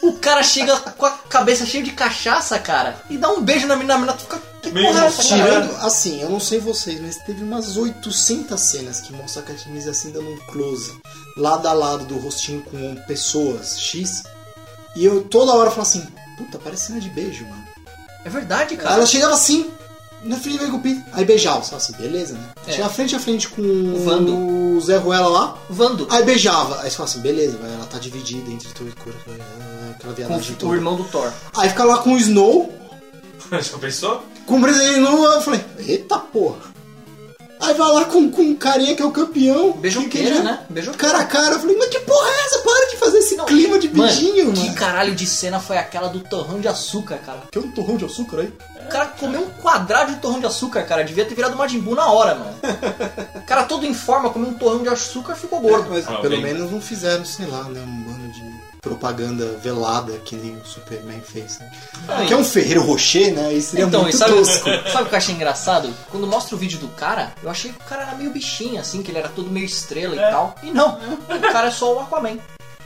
O cara chega com a cabeça cheia de cachaça, cara, e dá um beijo na menina, a menina fica. Que Meio porra é essa? Tirando, assim, eu não sei vocês, mas teve umas 800 cenas que mostra a Katniss assim dando um close, lado a lado do rostinho com pessoas X. E eu toda hora falo assim, puta, parece cena de beijo, mano. É verdade, cara. ela chegava assim, na frente do Peter, aí beijava, só assim, beleza, né? É. Chegava frente a frente com O Vando. o Zé Ruela lá, Vando. aí beijava. Aí você fala assim, beleza, vai, ela tá dividida entre tu e cura, aquela Com viadagem o toda. irmão do Thor. Aí fica lá com o Snow, *laughs* Já pensou? com o presidente Snow, eu falei, eita porra. Aí vai lá com, com um carinha que é o campeão. Beijoqueira, que- que- né? Beijoqueira. Cara a cara, eu falei, mas que porra é essa? Para de fazer esse clima de beijinho, mano, mano. que caralho de cena foi aquela do torrão de açúcar, cara? Que é um torrão de açúcar aí? O cara comeu um quadrado de torrão de açúcar, cara. Devia ter virado Majin Buu na hora, mano. O cara todo em forma, comeu um torrão de açúcar e ficou gordo. Mas Ah, Pelo bem. menos não fizeram, sei lá, né? Um bando de propaganda velada que nem o Superman fez, né? Aí. Que é um Ferreiro Rocher, né? Isso seria Então, e muito sabe, tosco. *laughs* sabe o que eu achei engraçado? Quando mostra o vídeo do cara, eu achei que o cara era meio bichinho, assim, que ele era todo meio estrela É. e tal. E não, o cara é só o Aquaman.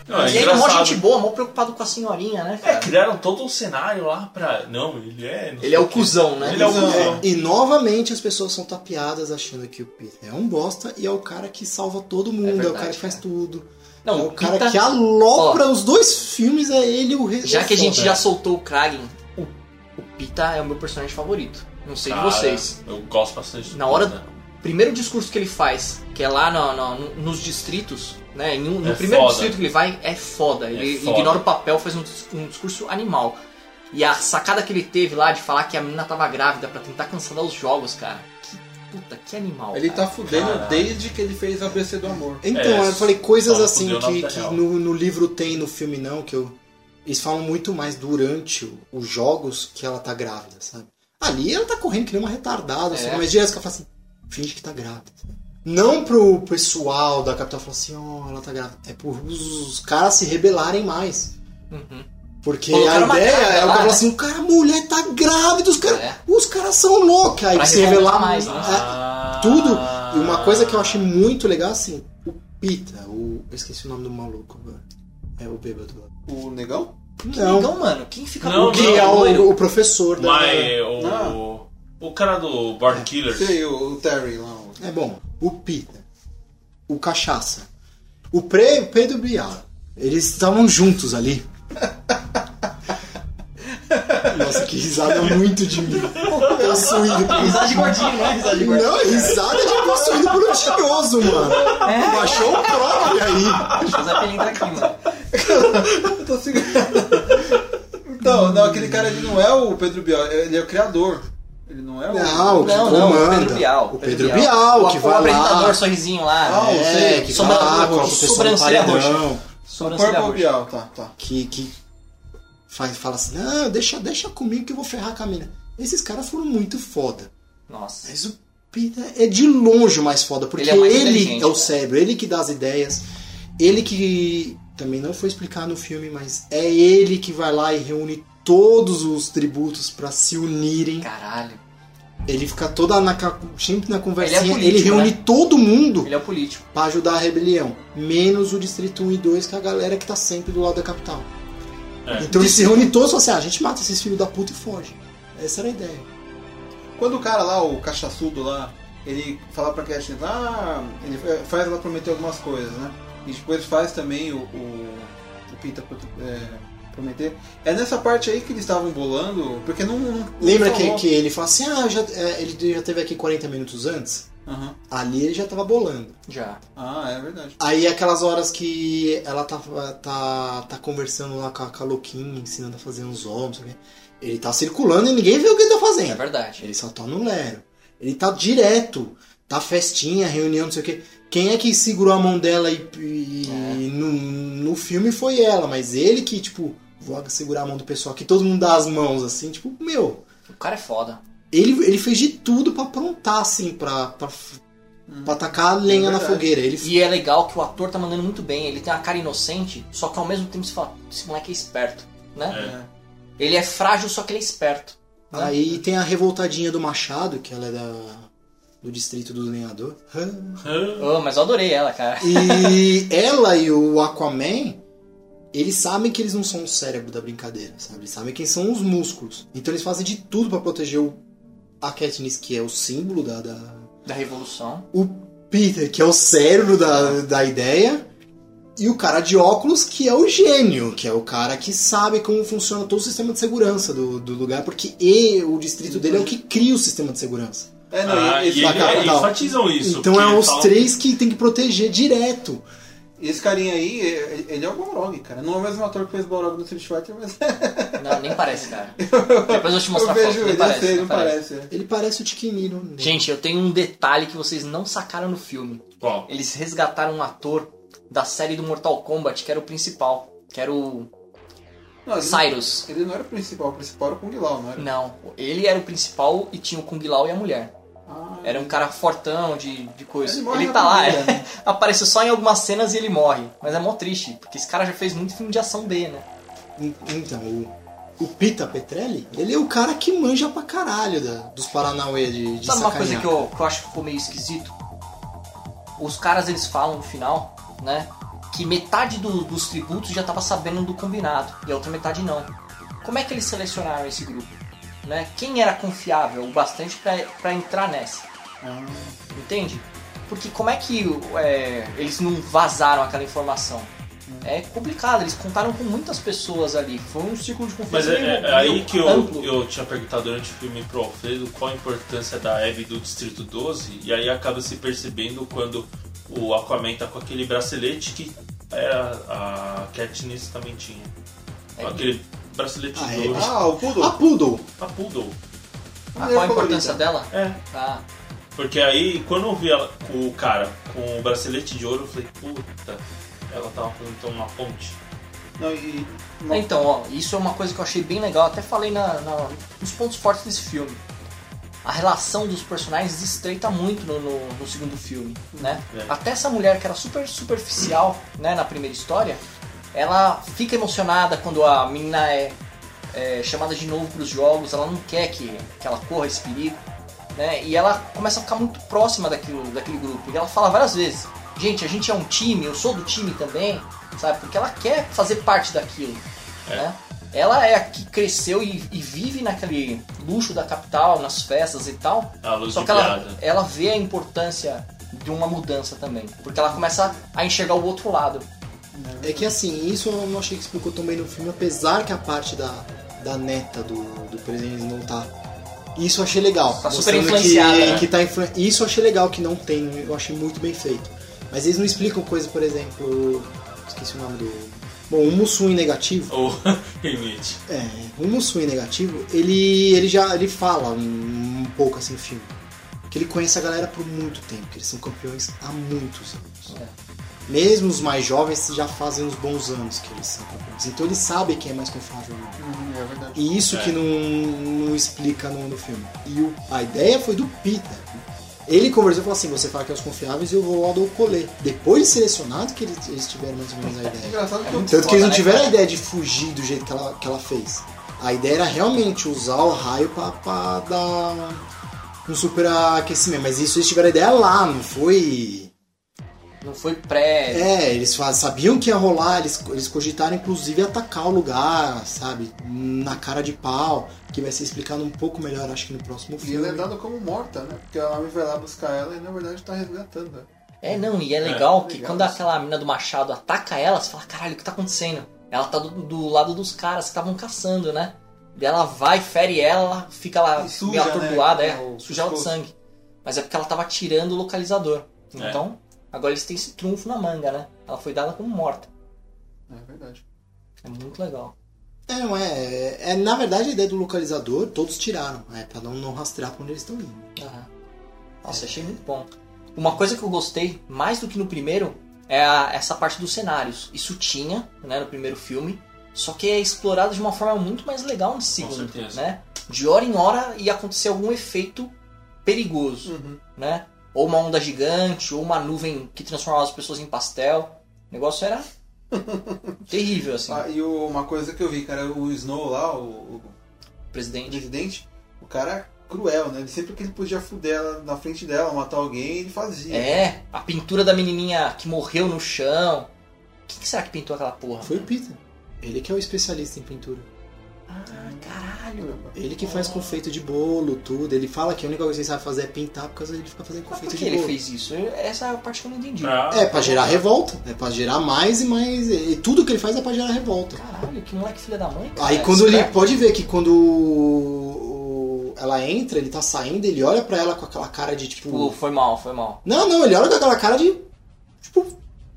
Não, é e ele é mó gente boa, mó preocupado com a senhorinha, né, É, cara? criaram todo um cenário lá pra. Não, ele é. não Ele é o quê. cuzão, né? Ele é o cuzão. E novamente as pessoas são tapeadas achando que o Peter é um bosta e é o cara que salva todo mundo, é, o verdade, cara que faz cara. tudo. Não, é o o cara Pita- que alopra Ó. os dois filmes, é ele o rei. Já que a gente já soltou o Kragen, o, o Pita é o meu personagem favorito. Não sei Cara, de vocês. Eu gosto bastante Na hora. Pita. Primeiro discurso que ele faz, que é lá no- no- nos distritos, né? um- no É primeiro foda. distrito que ele vai, é foda. Ele foda. ignora o papel, faz um, um discurso animal. E a sacada que ele teve lá de falar que a menina tava grávida pra tentar cancelar os jogos, cara. Que puta, que animal. ele cara. tá fudendo Caralho. desde que ele fez ABC do Amor. Então, É, eu falei coisas assim que, que no, no livro tem, no filme não, que eu. Eles falam muito mais durante o- os jogos que ela tá grávida, sabe? Ali ela tá correndo que nem uma retardada, É. assim, mas ela fala assim, finge que tá grávida. Não pro pessoal da capital falar assim, ó, ela tá grávida. É por os caras se rebelarem mais. Uhum. Porque Colocaram a ideia é o cara fala né? assim, o cara, a mulher tá grávida, os caras É. os caras são loucos. Aí Pra se revelar mais, né? é, Ah. tudo. E uma coisa que eu achei muito legal, assim, o Pita, o. Eu esqueci o nome do maluco agora. É o bêbado lá. O negão? Que Não. legal, mano. Quem fica Não, O que não, é o, o professor da. Mas o. Ah. O cara do Born Killers. Sei, o, o Terry lá. É bom. O Pita. O Cachaça. O Pre, Pedro Bial. Eles estavam juntos ali. Nossa, que risada muito de mim. Possuído por Risada de gordinho, né? Risada de gordinho. Não, risada de possuído por um tinhoso, mano. Baixou o prova aí. Deixa o Zé Pelintra aqui, mano. Eu tô segurando. Então, não, aquele cara ele não é o Pedro Bial, ele é o criador. Ele não é o. Não, o que Não, não, o Pedro Bial. O Pedro Bial, o, que o vai apresentador, lá. sorrisinho lá. Ah, eu É, sei. que Sobra- vai lá, o pessoal sobrancelha roxa. Sobrancelha roxa. Bial, tá, tá. que, que faz, fala assim, não, deixa, deixa comigo que eu vou ferrar com a mina. Esses caras foram muito foda. Nossa. Mas o Peter é de longe mais foda, porque Ele é ele é o cara. cérebro, ele que dá as ideias, ele que também não foi explicar no filme, mas é ele que vai lá e reúne todos os tributos pra se unirem. Caralho. Ele fica toda na, sempre na conversinha, Ele é ele, político, reúne né? todo mundo Ele é político. pra ajudar a rebelião, menos o distrito 1 e 2, que é a galera que tá sempre do lado da capital. É. Então eles se reúnem todos e falam assim: ah, a gente mata esses filhos da puta e foge. Essa era a ideia. Quando o cara lá, o cachaçudo lá, ele fala pra Katniss, ah, ele faz ela prometer algumas coisas, né? E depois faz também o, o, o Pita é, prometer. É nessa parte aí que eles estavam bolando, porque não. não Lembra não que, que ele fala assim, ah, já, é, ele já teve aqui 40 minutos antes? Aham. Ali ele já tava bolando. Já. Ah, é verdade. Aí aquelas horas que ela tá, tá, tá conversando lá com a, com ensinando a fazer uns ovos, ele tá circulando e ninguém vê o que ele tá fazendo. É verdade. Ele só tá no lero. Ele tá direto. Tá festinha, reunião, não sei o quê. Quem é que segurou a mão dela e, e É. no, no filme foi ela, mas ele que, tipo, vou segurar a mão do pessoal, que todo mundo dá as mãos assim, tipo, meu. O cara é foda. Ele, ele fez de tudo pra aprontar, assim, pra, pra, pra tacar a lenha É na fogueira. Ele E é legal que o ator tá mandando muito bem. Ele tem uma cara inocente, só que ao mesmo tempo você fala, esse moleque é esperto, né? Ele é frágil, só que ele é esperto. né? Aí tem a revoltadinha do Machado, que ela é da, do distrito do lenhador. Oh, mas eu adorei ela, cara. E *laughs* ela e o Aquaman, eles sabem que eles não são o cérebro da brincadeira, sabe? Eles sabem quem são os músculos. Então eles fazem de tudo pra proteger o, a Katniss, que é o símbolo da, da... Da revolução. O Peter, que é o cérebro da, da ideia. E o cara de óculos, que é o gênio, que é o cara que sabe como funciona todo o sistema de segurança do, do lugar, porque e, o distrito dele é o que cria o sistema de segurança. É, não, Ah, e- e ele- capital. enfatizam isso, Então é os falam- três que tem que proteger direto. E esse carinha aí, ele é o Balrog, cara. Não é o mesmo ator que fez Balrog no Street Fighter, mas. *laughs* Não, nem parece, cara. Depois eu vou te mostrar eu a foto. vejo Nem ele, parece, sei, não parece. é. Ele parece o Tiquinino. Gente, eu tenho um detalhe que vocês não sacaram no filme. Qual? Eles resgataram um ator da série do Mortal Kombat, que era o principal. Que era o Não, ele- Cyrus. Ele não era o principal, o principal era o Kung Lao, não era? Não, ele era o principal e tinha o Kung Lao e a mulher. Era um cara fortão de, de coisa. Ele Ele, tá lá, é, *laughs* apareceu só em algumas cenas e ele morre. Mas é mó triste, porque esse cara já fez muito filme de ação B, né? Então, o, o Pita Petrelli, ele é o cara que manja pra caralho da, dos Paranauê de, de Sabe uma coisa que eu, que eu acho que ficou meio esquisito? Os caras eles falam no final, né? Que metade do- dos tributos já tava sabendo do combinado e a outra metade não. Como é que eles selecionaram esse grupo? Né? Quem era confiável o bastante pra pra entrar nessa? Entende? Porque como é que é, eles não vazaram aquela informação? É complicado, eles contaram com muitas pessoas ali. Foi um círculo de Mas confiança é, meio- é- é aí que eu, eu tinha perguntado durante o filme pro Alfredo qual a importância da Abby do Distrito 12, e aí acaba se percebendo quando o Aquaman tá com aquele bracelete que era a Katniss também tinha. É. Aquele bracelete Ah, de é. ouro. Ah, o Poodle. A Poodle. A Poodle. Ah, qual a importância dela? É. Ah, Porque aí, quando eu vi ela, o cara com o bracelete de ouro, eu falei, puta, ela tava então uma ponte. Não, e. Então, ó, isso é uma coisa que eu achei bem legal. Até falei na, na- nos pontos fortes desse filme. A relação dos personagens se estreita muito no, no- no segundo filme, né? É. Até essa mulher que era super superficial, né, na primeira história, ela fica emocionada quando a menina é, é chamada de novo para os jogos. Ela não quer que, que ela corra esse perigo, né? E ela começa a ficar muito próxima daquilo, daquele grupo. E ela fala várias vezes: gente, a gente é um time, eu sou do time também, sabe? Porque ela quer fazer parte daquilo, né? Ela é a que cresceu e, e vive naquele luxo da capital, nas festas e tal. Só que ela, ela vê a importância de uma mudança também. Porque ela começa a enxergar o outro lado. É que assim, isso eu não achei que explicou tão bem no filme, apesar que a parte da, da neta do, do presidente não tá. Isso eu achei legal. Tá super influenciada, Que, né? que tá influ... Isso eu achei legal que não tem, eu achei muito bem feito. Mas eles não explicam coisa, por exemplo. Esqueci o nome do. Bom, o Mussum negativo. Ou *laughs* Limite. É, o Mussum negativo, ele, ele já ele fala um, um pouco assim no filme. Que ele conhece a galera por muito tempo, que eles são campeões há muitos anos. Mesmo os mais jovens já fazem uns bons anos que eles são campeões. Então ele sabe quem é mais confiável não. Uhum, é verdade. E isso É. que não, não explica no, no filme. E o- a ideia foi do Peter. Ele conversou e falou assim: você fala que é os confiáveis e eu vou lá do colê. Depois de selecionado, que eles, eles tiveram mais ou menos a É ideia. engraçado que muito Tanto que eles não né, tiveram a cara? ideia de fugir do jeito que ela, que ela fez. A ideia era realmente usar o raio pra, pra dar um superaquecimento. Mas isso eles tiveram a ideia lá, não foi. Não foi pré. É, eles sabiam que ia rolar, eles, eles cogitaram inclusive atacar o lugar, sabe? Na cara de pau, que vai ser explicado um pouco melhor, acho que no próximo E filme. ela é dada como morta, né? Porque a Nami vai lá buscar ela e na verdade tá resgatando. É, não, e é legal É, que legal quando isso. aquela mina do machado ataca ela, você fala, caralho, o que tá acontecendo? ela tá do, do lado dos caras que estavam caçando, né? Daí ela vai, fere ela, fica lá E suja, meio atordoada, né? é, O suja de sangue. Mas é porque ela tava tirando o localizador. É. Então, agora eles têm esse trunfo na manga, né? Ela foi dada como morta. É verdade. É muito legal. É, não é, é. é, Na verdade, a ideia do localizador, todos tiraram. É pra não, não rastrear pra onde eles estão indo. Aham. Nossa, achei muito bom. Uma coisa que eu gostei, mais do que no primeiro, é a- essa parte dos cenários. Isso tinha, né, no primeiro filme, só que é explorado de uma forma muito mais legal Com segundo, certeza. né? De hora em hora ia acontecer algum efeito perigoso, Uhum. né? Ou uma onda gigante, ou uma nuvem que transformava as pessoas em pastel. O negócio era *laughs* terrível, assim. Ah, e o- uma coisa que eu vi, cara, o Snow lá, o, o Presidente. presidente, o cara é cruel, né? Ele sempre que ele podia fuder ela na frente dela, matar alguém, ele fazia. É, a pintura da menininha que morreu no chão. Quem que será que pintou aquela porra? Foi o Peter. Ele que é o especialista em pintura. Ah, caralho. Ele que faz confeito de bolo, tudo. Ele fala que a única coisa que ele sabe fazer é pintar por causa ele fica fazendo Mas confeito por de que ele bolo. fez isso? Eu- Essa é a parte que eu não entendi. Pra- É, pra gerar revolta. É pra gerar mais e mais. E tudo que ele faz é pra gerar revolta. Caralho, que moleque filha da mãe. cara. Aí quando ele. Esperto. Pode ver que quando o- o- ela entra, ele tá saindo, ele olha pra ela com aquela cara de tipo. Pô, foi mal, foi mal. Não, não, ele olha com aquela cara de. Tipo,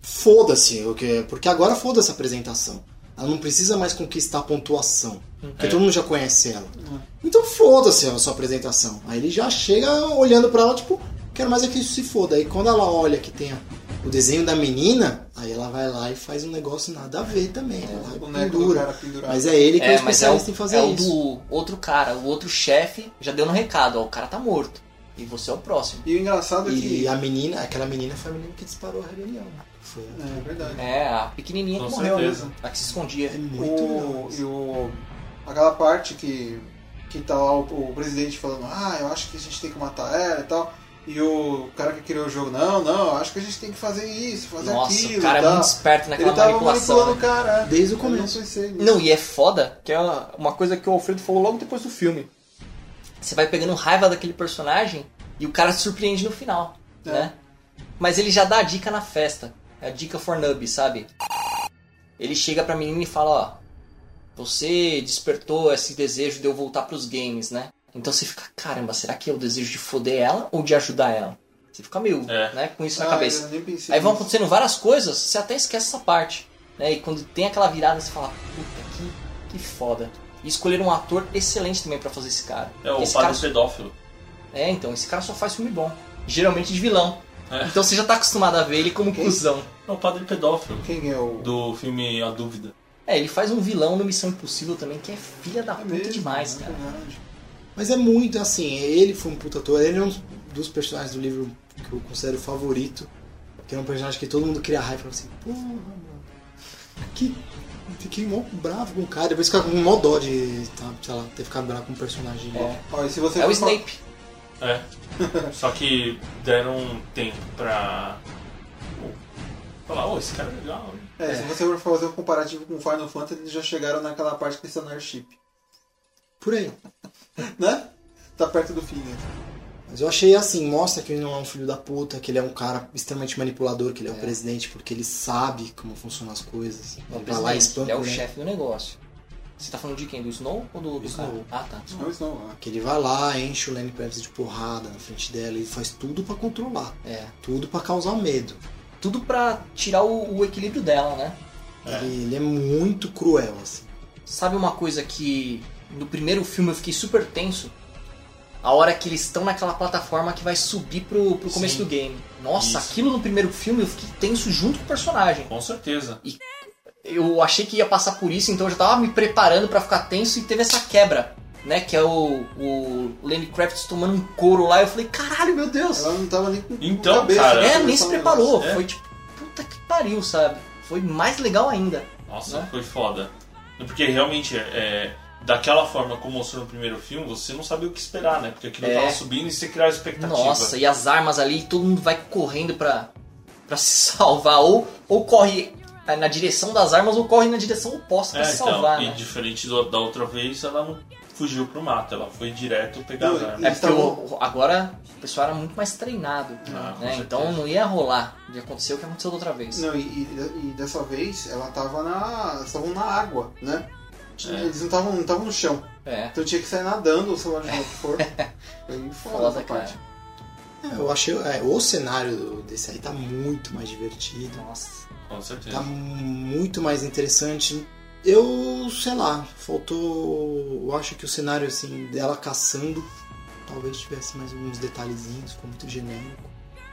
foda-se, o que- porque agora foda-se a apresentação. Ela não precisa mais conquistar a pontuação. Porque É. todo mundo já conhece ela. Então foda-se a sua apresentação. Aí ele já chega olhando pra ela, tipo, quero mais é que isso se foda. Aí quando ela olha que tem a- o desenho da menina, aí ela vai lá e faz um negócio nada a ver também. O e boneco do pendura. Mas é ele que é, o É, mas é o, especialista em fazer é o isso. do outro cara, o outro chefe já deu no recado, ó, o cara tá morto. E você é o próximo. E o engraçado é que. E a menina, aquela menina foi a menina que disparou a rebelião. né? Foi a- É verdade. É, a pequenininha Com que morreu, certeza. né? a que se escondia. É muito o, e o, aquela parte que, que tá lá o, o presidente falando, ah, eu acho que a gente tem que matar ela e tal. E o cara que criou o jogo, não, não, eu acho que a gente tem que fazer isso, fazer Nossa, aquilo. o cara e é muito esperto naquela Ele tava manipulação. manipulando né? o cara. Desde o Eu começo. não pensei nisso. Não, e é foda, que é uma coisa que o Alfredo falou logo depois do filme. Você vai pegando raiva daquele personagem e o cara te surpreende no final, É. né? Mas ele já dá a dica na festa. É a dica for nub, sabe? Ele chega pra menina e fala, ó, você despertou esse desejo de eu voltar pros games, né? Então você fica, caramba, será que é o desejo de foder ela ou de ajudar ela? Você fica meio, É. né, com isso na Ah, cabeça. nem pensei Aí vão nisso. acontecendo várias coisas, você até esquece essa parte. Né? E quando tem aquela virada, você fala, puta, que, que foda. E escolheram um ator excelente também pra fazer esse cara. É o esse padre cara... pedófilo. É, então, esse cara só faz filme bom. Geralmente de vilão. É. Então você já tá acostumado a ver ele como Quem? cuzão. É o padre pedófilo. Quem é o. Do filme A Dúvida. É, ele faz um vilão no Missão Impossível também, que é filha da É puta mesmo, demais, é cara. verdade. Mas é muito assim, ele foi um puta ator, ele é um dos personagens do livro que eu considero favorito. Que é um personagem que todo mundo cria raiva e fala assim, porra, mano. Que. Fiquei mó bravo com o cara, depois fica com mó dó de, tá, sei lá, ter ficado bravo com o personagem. É, Ó, e se você é o Snape. É. Só que deram tempo pra. Falar, ô, esse cara é legal. hein? É, se você for fazer um comparativo com Final Fantasy, eles já chegaram naquela parte que eles estão no Airship. Por aí. *laughs* Né? Tá perto do fim, né? Mas eu achei assim, mostra que ele não é um filho da puta, que ele é um cara extremamente manipulador, que ele é, o presidente porque ele sabe como funcionam as coisas. É Ele vai lá ele é o né? chefe do negócio. Você tá falando de quem? Do Snow ou do, do Snow. cara? Ah, tá. Não, isso não. Que ele vai lá, enche o Lenny Kravitz de porrada na frente dela e faz tudo pra controlar. É. Tudo pra causar medo. Tudo pra tirar o, o equilíbrio dela, né? Ele, ele é muito cruel, assim. Sabe uma coisa que no primeiro filme eu fiquei super tenso? A hora que eles estão naquela plataforma que vai subir pro, pro começo Sim. do game. Nossa, Isso. aquilo no primeiro filme eu fiquei tenso junto com o personagem. Com certeza. Eu achei que ia passar por isso, então eu já tava me preparando pra ficar tenso e teve essa quebra. Né, que é o, o Lenny Kravitz tomando um couro lá. Eu falei, caralho, meu Deus! Ela não tava nem com Então, cabeça. cara, né? É, nem se preparou. É. Foi tipo, puta que pariu, sabe? Foi mais legal ainda. Nossa, Né? foi foda. Porque realmente, é, daquela forma como mostrou no primeiro filme, você não sabia o que esperar, né? Porque aquilo É. tava subindo e você criava expectativa. Nossa, e as armas ali, todo mundo vai correndo pra, pra *laughs* se salvar. Ou, ou corre é, na direção das armas ou corre na direção oposta pra É, se então, salvar, e né? diferente do- da outra vez, ela não fugiu pro mato, ela foi direto pegar as armas. É porque o- agora o pessoal era muito mais treinado. Ah, né? Então não ia rolar de acontecer o que aconteceu da outra vez. Não, e, e- e dessa vez ela tava na. Estavam na água, né? Eles não estavam não no chão. É. Então tinha que sair nadando, ou sei lá de onde for. *laughs* Foi foda, essa cara. parte. É, eu achei. é, o cenário desse aí tá muito mais divertido. Nossa. Com certeza. Tá muito mais interessante. Eu, sei lá, faltou. Eu acho que o cenário assim dela caçando talvez tivesse mais alguns detalhezinhos, ficou muito genérico.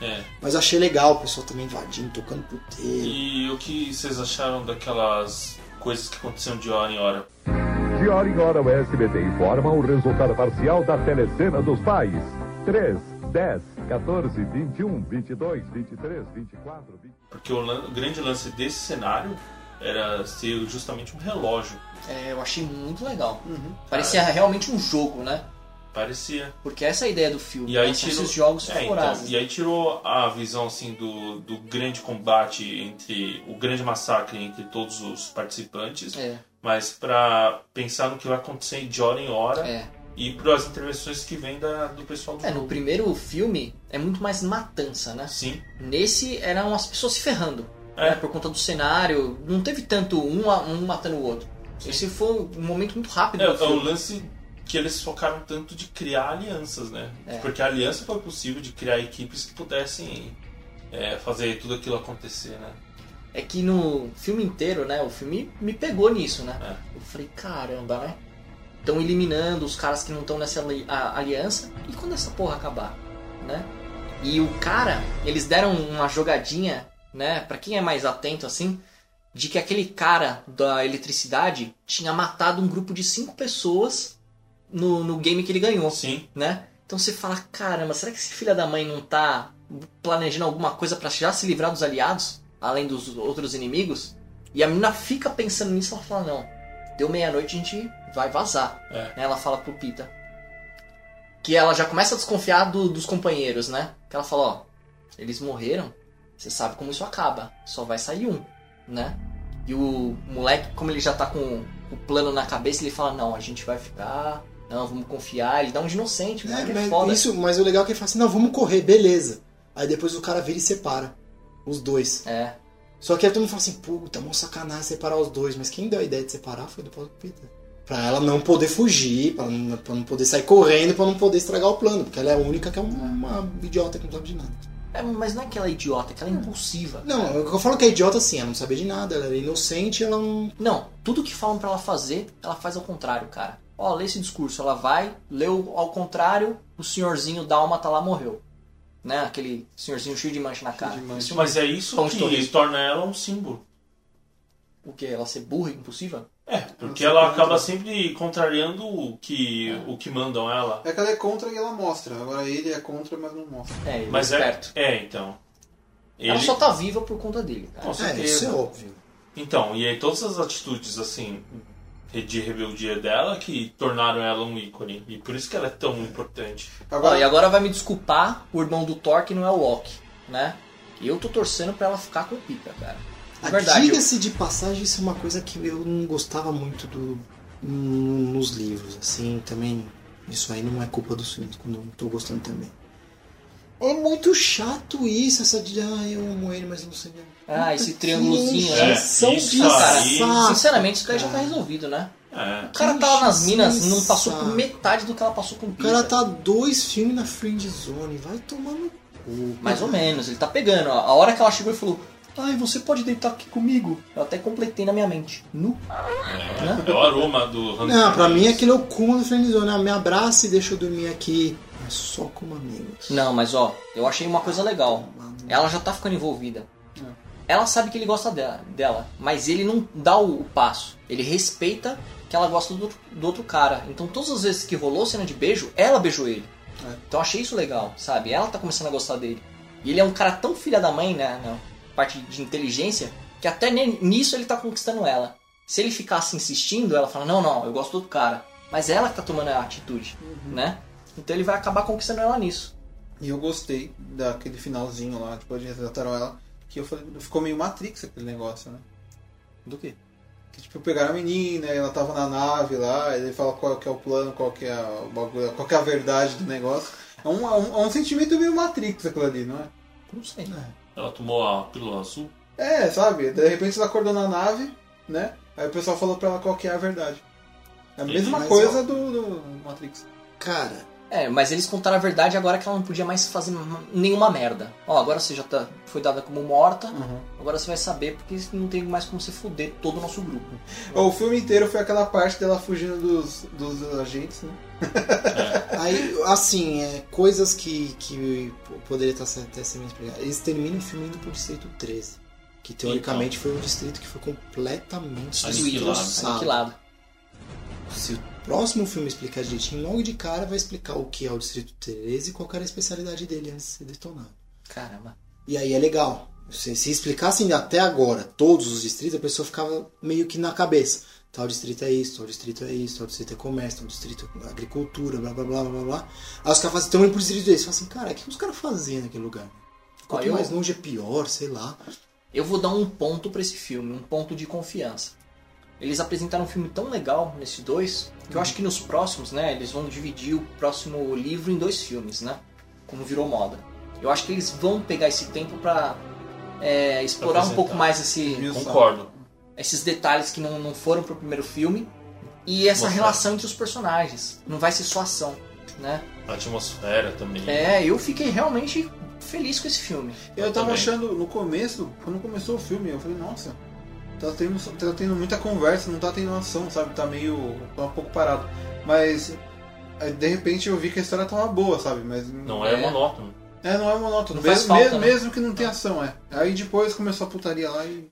É. Mas achei legal o pessoal também invadindo, tocando puteiro. E o que vocês acharam daquelas coisas que aconteciam de hora em hora? De hora em hora, o SBT informa o resultado parcial da telecena dos pais. 3, 10, 14, 21, 22, 23, 24, 20... Porque o, grande lance desse cenário era ser justamente um relógio. É, eu achei muito legal. Uhum. Parecia realmente um jogo, né? Parecia. Porque essa é a ideia do filme. E aí né? Tirou, esses jogos é, então, e aí tirou a visão assim do, do grande combate entre o grande massacre entre todos os participantes, É. mas pra pensar no que vai acontecer de hora em hora É. e para as intervenções que vêm da, do pessoal do É, jogo. no primeiro filme é muito mais matança, né? Sim. Nesse eram as pessoas se ferrando. É. né? Por conta do cenário. Não teve tanto um, um matando o outro. Esse foi um momento muito rápido É, é o lance que eles focaram tanto de criar alianças, né? É. Porque a aliança foi possível de criar equipes que pudessem é, fazer tudo aquilo acontecer, né? É que no filme inteiro, né? O filme me pegou nisso, né? É. Eu falei, caramba, né? Estão eliminando os caras que não estão nessa aliança. E quando essa porra acabar, né? E o cara, eles deram uma jogadinha, né? Pra quem é mais atento assim, de que aquele cara da eletricidade tinha matado um grupo de cinco pessoas no, no game que ele ganhou. Sim. Né? Então você fala, caramba, será que esse filho da mãe não tá planejando alguma coisa pra já se livrar dos aliados? Além dos outros inimigos? E a menina fica pensando nisso, ela fala, não, deu meia-noite, a gente vai vazar. É. Né? Ela fala pro Pita. Que ela já começa a desconfiar do- dos companheiros, né? Que ela fala, ó, eles morreram, você sabe como isso acaba, só vai sair um, né? E o moleque, como ele já tá com o plano na cabeça, ele fala, não, a gente vai ficar, não, vamos confiar, ele dá um de inocente, É, moleque é mas, foda. isso, mas o legal é que ele fala assim, não, vamos correr, beleza. Aí depois o cara vira e separa. Os dois. É. Só que aí todo mundo fala assim, puta, mó sacanagem separar os dois. Mas quem deu a ideia de separar foi do Paulo Peter. Pra ela não poder fugir, pra não, pra não poder sair correndo, pra não poder estragar o plano. Porque ela é a única que é uma, uma idiota que não sabe de nada. É, mas não é que ela é idiota, é que ela é impulsiva. Não, eu falo que é idiota assim, ela não sabia de nada, ela era inocente, ela não. Não, tudo que falam pra ela fazer, ela faz ao contrário, cara. Ó, lê esse discurso, ela vai, leu ao contrário, o senhorzinho Dálmata lá morreu. Né? Aquele senhorzinho cheio de mancha na cara. Isso Mas é isso Pão que torna ela um símbolo. O que? Ela ser burra e impulsiva? É, porque ela acaba sempre contrariando o que, o que mandam ela. É que ela é contra e ela mostra. Agora ele é contra, mas não mostra. É, ele Mas é é, esperto. é, então. Ela Ele- só tá viva por conta dele, cara. Com certeza. isso é óbvio. Então, e aí todas as atitudes, assim, de rebeldia dela que tornaram ela um ícone. E por isso que ela é tão importante. Ó, e agora vai me desculpar o irmão do Thor que não é o Loki, né? Eu tô torcendo pra ela ficar com o Pita, cara. Ah, verdade. eu- Diga-se de passagem, isso é uma coisa que eu não gostava muito do, no- nos livros, assim, também. Isso aí não é culpa dos filmes, quando eu não tô gostando também. É muito chato isso, essa de, ah, eu amo ele, mas eu não sei. Ah, esse Puta, triângulozinho, que né? encheção É, isso de aí- saco, Sinceramente, isso daí já tá cara. resolvido, né? É. O cara tava nas minas, não passou por metade do que ela passou com o O cara tá dois filmes na friend zone, vai tomar no cu. Mais ou menos, ele tá pegando. ó. A hora que ela chegou e falou, ai, você pode deitar aqui comigo? Eu até completei na minha mente. Nu. É, é o aroma do Hans Não, pra mim aquilo é o cúmulo da friend zone. Ah, Me abraça e deixa eu dormir aqui. Mas só como amigos. Não, mas ó, eu achei uma coisa legal. Ela já tá ficando envolvida. Ela sabe que ele gosta dela, dela, mas ele não dá o, o passo. Ele respeita que ela gosta do, do outro cara. Então todas as vezes que rolou cena de beijo, ela beijou ele. Então eu achei isso legal, sabe? Ela tá começando a gostar dele. E ele é um cara tão filha da mãe, né? Na parte de inteligência, que até nisso ele tá conquistando ela. Se ele ficasse insistindo, ela fala, não, não, eu gosto do outro cara. Mas ela que tá tomando a atitude, né? Então ele vai acabar conquistando ela nisso. E eu gostei daquele finalzinho lá, depois de resgataram ela, que eu falei, ficou meio Matrix aquele negócio, né? Do quê? Que, tipo, pegaram a menina, ela tava na nave lá, ele fala qual que é o plano, qual que é o bagulho, qual que é a verdade do negócio. É um, é um, é um sentimento meio Matrix aquilo ali, não é? Não sei. Ela tomou a pílula azul? É, sabe? De repente ela acordou na nave, né? Aí o pessoal falou pra ela qual que é a verdade. É a mesma Mas, coisa do, do Matrix. Cara, É, mas eles contaram a verdade agora que ela não podia mais fazer nenhuma merda. Ó, agora você já tá, foi dada como morta, Uhum. agora você vai saber porque não tem mais como você fuder todo o nosso grupo. O filme inteiro foi aquela parte dela fugindo dos, dos agentes, né? Aí, assim, é, coisas que, que poderia estar se- até sendo explicado. Eles terminam o filme indo pro Distrito 13. Que teoricamente foi um distrito que foi completamente Aniquilado. Aniquilado. Se o próximo filme explicar direitinho, logo de cara vai explicar o que é o Distrito 13 e qual era a especialidade dele antes de ser detonado. Caramba. E aí é legal. Se, se explicassem até agora todos os distritos, a pessoa ficava meio que na cabeça. Tal distrito é isso, tal distrito é isso, tal distrito é comércio, tal distrito é agricultura, blá blá blá blá blá. Aí os caras assim, estão indo pro distrito desse. Fala assim, cara, o que os caras faziam naquele lugar? Quanto eu- mais longe é pior, sei lá. Eu vou dar um ponto pra esse filme, um ponto de confiança. Eles apresentaram um filme tão legal nesses dois que eu acho que nos próximos, né, eles vão dividir o próximo livro em dois filmes, né? Como virou moda. Eu acho que eles vão pegar esse tempo pra é, explorar um pouco mais esse, Concordo. esses detalhes que não, não foram pro primeiro filme e essa Mostrar. relação entre os personagens. Não vai ser só ação, né? A atmosfera também. É, eu fiquei realmente feliz com esse filme. Eu tava também. achando, no começo, quando começou o filme, eu falei, nossa, tá tendo, tá tendo muita conversa, não tá tendo ação, sabe? Tá meio. tá um pouco parado. Mas. De repente eu vi que a história tava boa, sabe? Mas. Não é, É. monótono. É, não é monótono. Não faz mesmo, falta, mesmo, né? mesmo que não tenha ação, é. Aí depois começou a putaria lá e.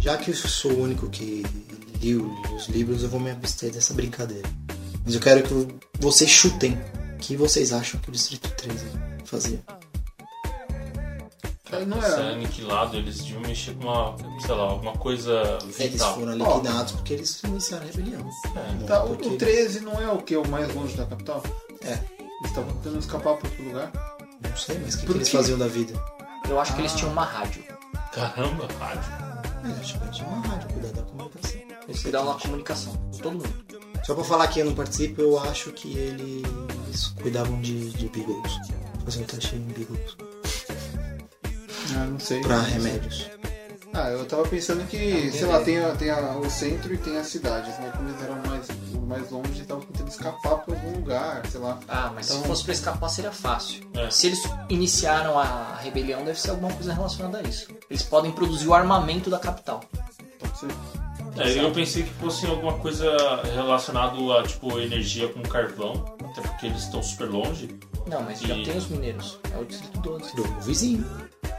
Já que eu sou o único que li os livros, eu vou me abster dessa brincadeira. Mas eu quero que vocês chutem o que vocês acham que o Distrito 13 fazia. Aí não Pra ser é. aniquilado, eles deviam mexer com uma, sei lá, alguma coisa Eles vital. foram liquidados porque eles iniciaram a rebelião. É, Tá, o, Porque- o 13 não é o que? O mais longe da capital? É, Eles estavam tentando escapar pra outro lugar. não sei, mas o que, que eles faziam da vida? Eu acho que eles tinham uma rádio. Caramba, rádio. É, acho que tinha uma rádio, cuidar da comunicação. Eles cuidavam da comunicação. Todo mundo. Só pra falar que eu não participo, eu acho que eles cuidavam de, de Beagles. Faziam teste em Beagles. Ah, não sei. Pra remédios. Ah, eu tava pensando que, sei lá, tem, a- tem a- o centro e tem as cidades, né? Quando eles eram mais, mais longe, eles estavam tentando escapar pra algum lugar, sei lá. Ah, mas Então- se fosse pra escapar seria fácil. É. Se eles iniciaram a rebelião, deve ser alguma coisa relacionada a isso. Eles podem produzir o armamento da capital. Pode ser. É, eu pensei que fosse alguma coisa relacionada a, tipo, energia com carvão. Até porque eles estão super longe. Não, mas já E- tem os mineiros. É o distrito 12. Do vizinho.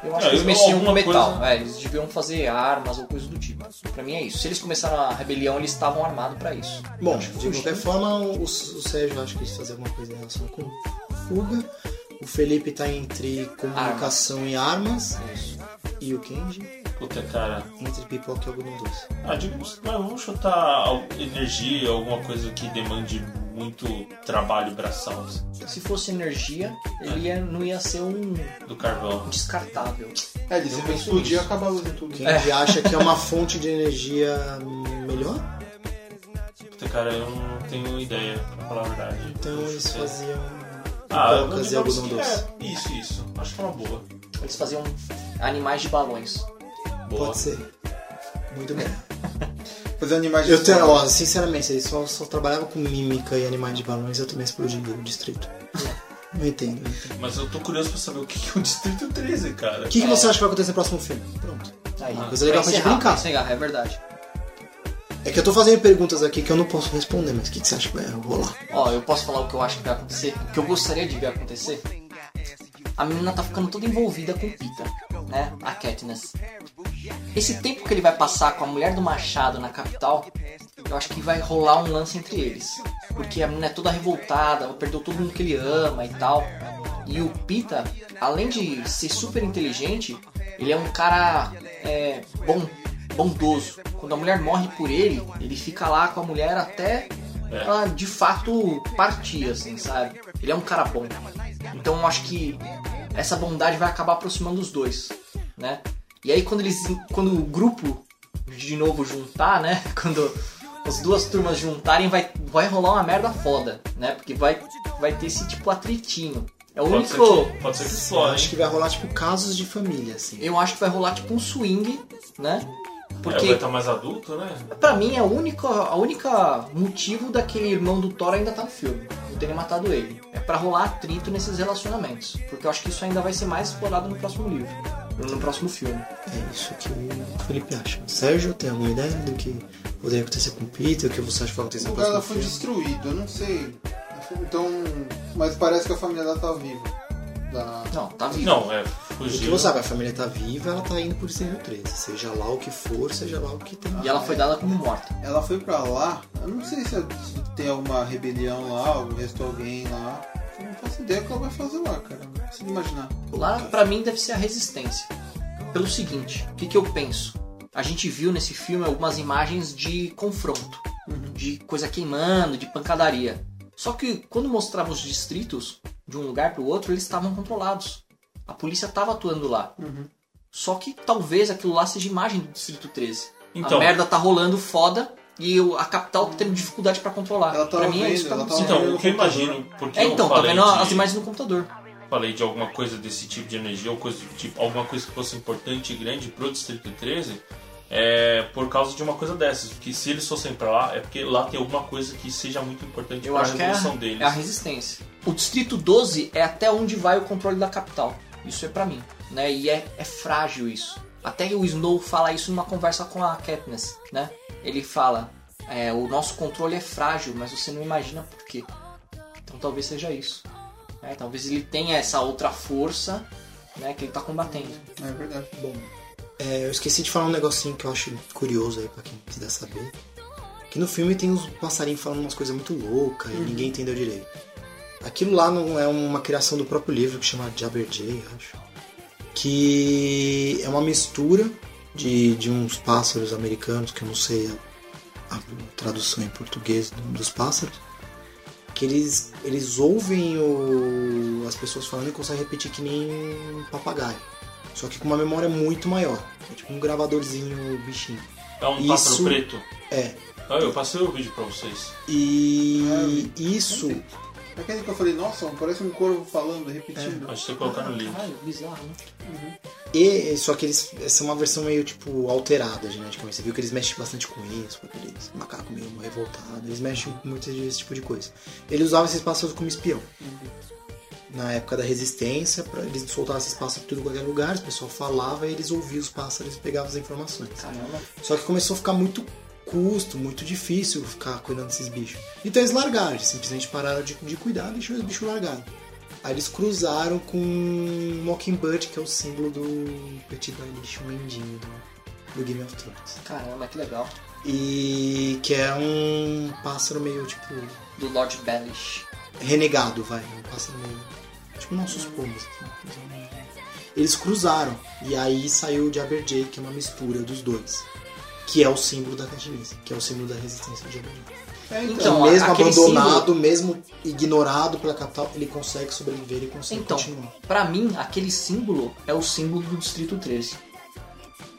Eu acho É, que eles mexiam com metal. coisa- É, eles deviam fazer armas ou coisa do tipo. Pra mim é isso. Se eles começaram a rebelião, eles estavam armados pra isso. Bom, de qualquer forma, o, o Sérgio acho que quis fazer alguma coisa em relação com fuga. O Felipe tá entre comunicação e armas. E o Kenji Puta, cara. entre pipoca e algodão doce. Ah, digo, mas vamos chutar energia, alguma coisa que demande muito trabalho braçal assim, Se fosse energia, ele ia- não ia ser um do carvão. descartável. É, eles iam explodir e acabar em tudo. Kenji acha que é uma fonte de energia melhor? Puta, cara, eu não tenho ideia, pra falar a verdade. Então eles Sei. faziam Ah, pipocas e digamos algodão que doce. é. Isso, isso. Acho que é uma boa. Eles faziam animais de balões. Boa. Pode ser. Muito bem. *laughs* Fazer animais de Eu tenho, ó, sinceramente, se só, só trabalhava com mímica e animais de balões, eu também explodiria o distrito. *laughs* Não entendo, não entendo. Mas eu tô curioso pra saber o que que é o Distrito 13, cara. O que, que você acha que vai acontecer no próximo filme? Pronto. Aí, Uma coisa legal pra gente encerrar, brincar. encerrar, é verdade. É que eu tô fazendo perguntas aqui que eu não posso responder, mas o que, que você acha que vai rolar? Ó, eu posso falar o que eu acho que vai acontecer? O que eu gostaria de ver acontecer? A menina tá ficando toda envolvida com o Peter, né? A Katniss. Esse tempo que ele vai passar com a mulher do Machado na capital, eu acho que vai rolar um lance entre eles. Porque a menina é toda revoltada, perdeu todo mundo que ele ama e tal. E o Pita, além de ser super inteligente, ele é um cara é, bom, bondoso. Quando a mulher morre por ele, ele fica lá com a mulher até ela de fato partir, assim, sabe? Ele é um cara bom. Então eu acho que essa bondade vai acabar aproximando os dois, né? E aí quando eles. Quando o grupo de novo juntar, né? *laughs* Quando as duas turmas juntarem, vai, vai rolar uma merda foda, né? Porque vai, vai ter esse tipo atritinho. É o Pode único. ser que, pode ser que explode. acho que vai rolar tipo casos de família, assim. Eu acho que vai rolar tipo um swing, né? É, Porque vai estar mais adulto, né? Pra mim, a única, a única motivo daquele irmão do Thor ainda tá no filme. Não terem matado ele. É pra rolar atrito nesses relacionamentos. Porque eu acho que isso ainda vai ser mais explorado no próximo livro. No próximo filme. É isso que o Felipe acha. Sérgio, tem alguma ideia do que poderia acontecer com o Peter? O que você acha que vai acontecer O no lugar foi destruído, eu não sei. Então. Mas parece que a família dela tá viva. Da... Não, tá vivo. Não, é, O que fugiu. você sabe, a família tá viva, ela tá indo por Distrito 13. Seja lá o que for, seja lá o que tem. E ela foi dada como morta. Ela foi pra lá, eu não sei se tem alguma rebelião lá, ou restou alguém lá. Eu não faço ideia o que ela vai fazer lá, cara. Consigo imaginar. Lá, pra mim, deve ser a resistência. Pelo seguinte, o que, que eu penso? A gente viu nesse filme algumas imagens de confronto, de coisa queimando, de pancadaria. Só que quando mostrava os distritos de um lugar pro outro, eles estavam controlados. A polícia estava atuando lá. Só que talvez aquilo lá seja imagem do Distrito 13. Então. a merda tá rolando foda e o- a capital tá tendo dificuldade pra controlar. Ela tava pra mim é isso que tá ela tava Então, o que eu imagino, porque É, então, eu tá falei vendo de, as imagens no computador. Falei de alguma coisa desse tipo de energia, ou coisa do tipo, alguma coisa que fosse importante e grande pro Distrito 13, é por causa de uma coisa dessas. Porque se eles fossem pra lá, é porque lá tem alguma coisa que seja muito importante que é revolução a, deles. é a resistência. O distrito 12 é até onde vai o controle da capital. Isso é pra mim, né? E é, é frágil isso. Até o Snow fala isso numa conversa com a Katniss, né? Ele fala, é, o nosso controle é frágil, mas você não imagina por quê. Então talvez seja isso. Né? talvez ele tenha essa outra força, né? Que ele tá combatendo. É verdade. Bom, é, eu esqueci de falar um negocinho que eu acho curioso aí pra quem quiser saber. Que no filme tem uns passarinhos falando umas coisas muito loucas e ninguém entendeu direito. Aquilo lá não é uma criação do próprio livro que chama Jabberjay, acho. Que é uma mistura de, de uns pássaros americanos, que eu não sei a, a tradução em português do- dos pássaros. Que eles, eles ouvem o, as pessoas falando e conseguem repetir que nem um papagaio. Só que com uma memória muito maior. É tipo um gravadorzinho bichinho. É um Isso- pássaro preto. É. Ah, eu passei o vídeo pra vocês. E isso. É aquele que eu falei, nossa, parece um corvo falando, repetindo. Acho que você colocar no link. Caralho, bizarro, né? E, só que eles. Essa é uma versão meio tipo alterada geneticamente. Você viu que eles mexem bastante com isso, com aqueles macacos meio revoltados. Eles mexem com muito desse tipo de coisa. Ele usava esses pássaros como espião. Na época da resistência, pra, eles soltavam esses pássaros por tudo qualquer lugar, o pessoal falava e eles ouviam os pássaros e pegavam as informações. Caramba. Só que começou a ficar muito custo, muito difícil ficar cuidando desses bichos. Então eles largaram, eles simplesmente pararam de, de cuidar e deixaram os bichos largados. Aí eles cruzaram com Mockingbird, que é o símbolo do Petit Baelish, o mendinho do, do Game of Thrones. Caramba, que legal. E que é um pássaro meio tipo Do Lord Baelish. renegado, vai, um pássaro meio tipo nossos pombos. assim. Eles cruzaram e aí saiu o Jabberjay, que é uma mistura dos dois. Que é o símbolo da Katniss, que é o símbolo da resistência de Jabberjay. É, então. Então, mesmo abandonado, mesmo ignorado pela capital, ele consegue sobreviver e consegue Então, continuar. pra mim, aquele símbolo é o símbolo do Distrito 13.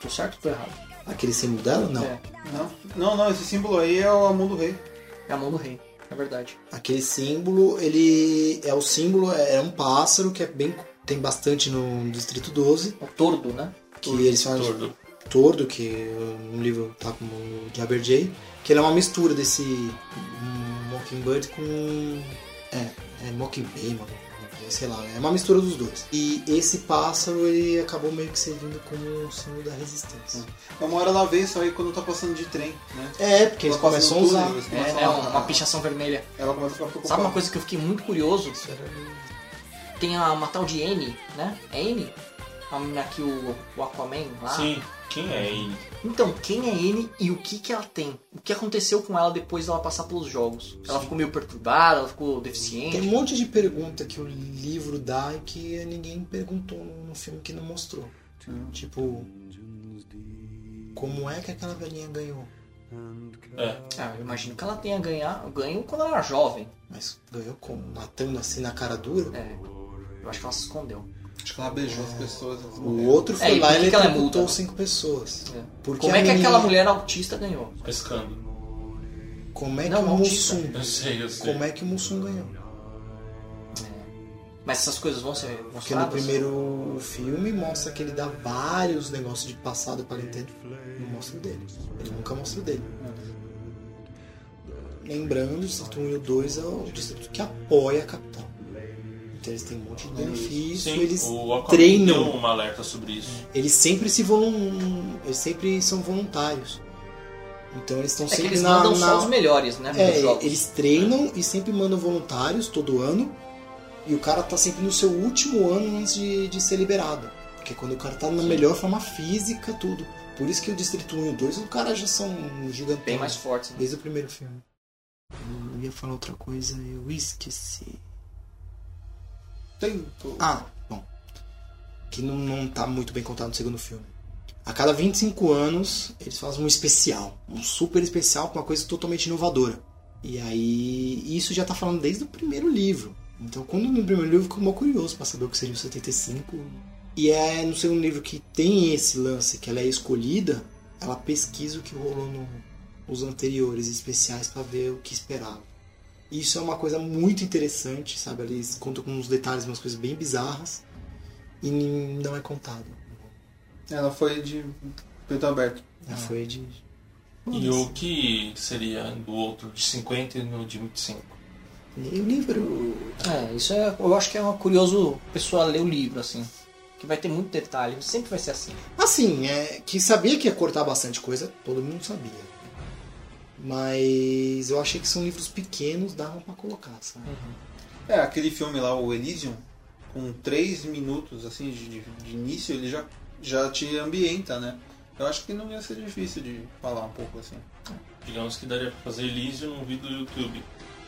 Tô certo ou tô errado? Aquele símbolo dela? Não. É, Não, não, não, esse símbolo aí é o Amor do Rei. é a mão do rei, é verdade. Aquele símbolo, ele é o símbolo, é um pássaro que é bem tem bastante no Distrito 12, O tordo, né? que eles fazem Tordo. Tordo, que no livro tá como Jabberjay, que ele é uma mistura desse Mockingbird com é, é Mockingbird, mano. sei lá, é uma mistura dos dois. E esse pássaro ele acabou meio que servindo como um símbolo da resistência. Uma hora ela vê isso aí quando tá passando de trem, né? É, porque eles começam a usar. túnel, É, começam né? a- Uma pichação vermelha. Ela começa a ficar preocupada. Sabe uma coisa que eu fiquei muito curioso? Tem a, uma tal de N, né? É N? A menina que o, o Aquaman lá. Sim, quem é ele? Então, quem é N e o que que ela tem? O que aconteceu com ela depois dela passar pelos jogos? Ela ficou meio perturbada, ela ficou deficiente. Tem um monte de pergunta que o livro dá e que ninguém perguntou no filme que não mostrou. Tipo, como é que aquela velhinha ganhou? É. Ah, eu imagino que ela tenha ganhar, ganho quando ela era jovem. Mas ganhou como? Matando assim na cara dura? É, eu acho que ela se escondeu. Acho que ela beijou as pessoas. as O outro foi É, lá e que ele que ela é executou muda? cinco pessoas. Porque Como é que menina- aquela mulher autista ganhou? Pescando. Como é que Não, o autista. Mussum... Eu sei, eu sei. Como é que o Mussum ganhou? Mas essas coisas vão ser Porque no mostradas? primeiro filme mostra que ele dá vários negócios de passado para Nintendo. Não mostra o dele. Ele nunca mostra o dele. Lembrando, o Distrito 1 e o 2 é o distrito que apoia a capital. Então eles têm um monte de benefício, Sim, eles o treinam. deu um alerta sobre isso. Eles sempre se volun... eles sempre são voluntários. Então eles estão É que sempre eles na, mandam na... só os melhores, né? É, eles treinam e sempre mandam voluntários todo ano. E o cara tá sempre no seu último ano antes de, de ser liberado. Porque quando o cara tá na melhor forma física, tudo. Por isso que o Distrito 1 e o 2, os caras já são gigantões. Bem mais fortes. né? Desde o primeiro filme. Eu ia falar outra coisa, eu esqueci. Tempo. Ah, bom. Que não, não tá muito bem contado no segundo filme. A cada 25 anos, eles fazem um especial. Um super especial com uma coisa totalmente inovadora. E aí, isso já tá falando desde o primeiro livro. Então, quando no primeiro livro, ficou mó curioso pra saber o que seria o 75. E é no segundo livro que tem esse lance, que ela é escolhida, ela pesquisa o que rolou no- nos anteriores especiais pra ver o que esperava. Isso é uma coisa muito interessante, sabe? Eles contam com uns detalhes, umas coisas bem bizarras. E não é contado. Ela foi de peito aberto. Já foi de. E o que seria do outro de 50 e no de 25? E o livro. É, isso é, eu acho que é uma curioso pessoa ler o livro, assim. Que vai ter muito detalhe, sempre vai ser assim. Assim, é que sabia que ia cortar bastante coisa, todo mundo sabia. Mas eu achei que são livros pequenos, davam pra colocar, sabe? É, aquele filme lá, o Elysium, com 3 minutos assim de, de- de início, ele já, já te ambienta, né? Eu acho que não ia ser difícil de falar um pouco assim. Digamos que daria pra fazer Elysium num vídeo do YouTube.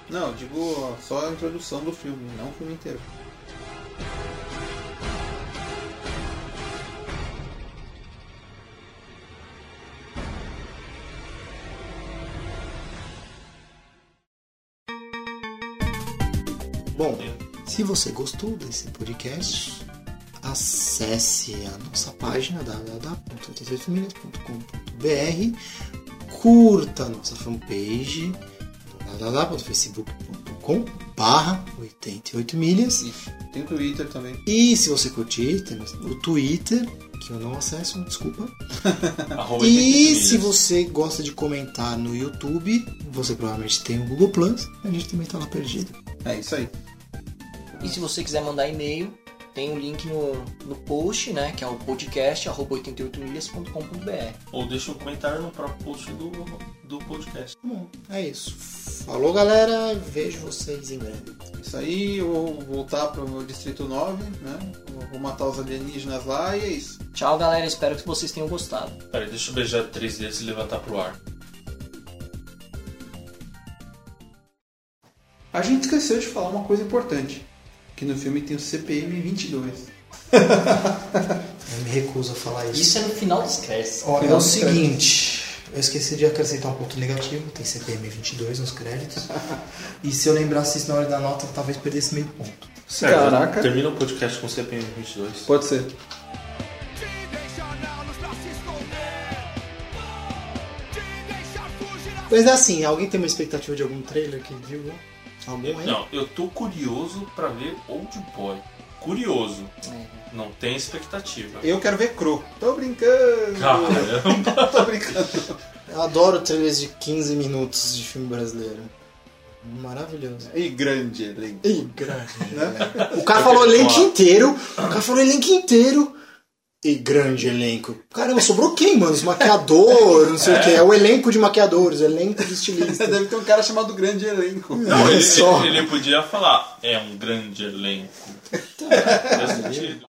Não, eu digo só a introdução do filme, não o filme inteiro. Bom, se você gostou desse podcast, acesse a nossa página www.88milhas.com.br, curta a nossa fanpage www.facebook.com barra 88 milhas. Tem o Twitter também. e se você curtir, temos o Twitter que eu não acesso, desculpa. *laughs* Arroba 88 e se você gosta de comentar no YouTube você provavelmente tem o Google Plus a gente também tá lá perdido É isso aí. E se você quiser mandar e-mail, tem o link no, no post, né? Que é o podcast, arroba 88milhas.com.br. Ou deixa um comentário no próprio post do, do podcast. Bom, é isso. Falou, galera. Vejo vocês em breve. Isso aí, eu vou voltar pro Distrito 9, né? Vou matar os alienígenas lá e é isso. Tchau, galera. Espero que vocês tenham gostado. Peraí, deixa eu beijar três dedos e levantar pro ar. A gente esqueceu de falar uma coisa importante. Que no filme tem o CPM 22. *laughs* Eu me recuso a falar isso. Isso é no final dos créditos. Ó, é o seguinte, eu esqueci de acrescentar um ponto negativo, tem CPM 22 nos créditos. e se eu lembrasse isso na hora da nota, talvez perdesse meio ponto. Sério, Caraca. termina o podcast com CPM 22. Pode ser. Mas é assim, alguém tem uma expectativa de algum trailer que viu? Né? Algum aí? Não, eu tô curioso pra ver Old Boy. Curioso. É. Não tem expectativa. Eu quero ver Cro. Tô brincando. Caramba. *laughs* Tô brincando. Eu adoro trailers de 15 minutos de filme brasileiro. Maravilhoso. E grande elenco. Ih, grande. O cara falou elenco inteiro. O cara falou elenco inteiro. E grande elenco. Caramba, sobrou quem, mano? Os maquiadores, não sei o que. É o elenco de maquiadores, elenco de *laughs* estilistas. Deve ter um cara chamado Grande Elenco. Não, Olha ele, só. ele podia falar, é um grande elenco. Faz sentido.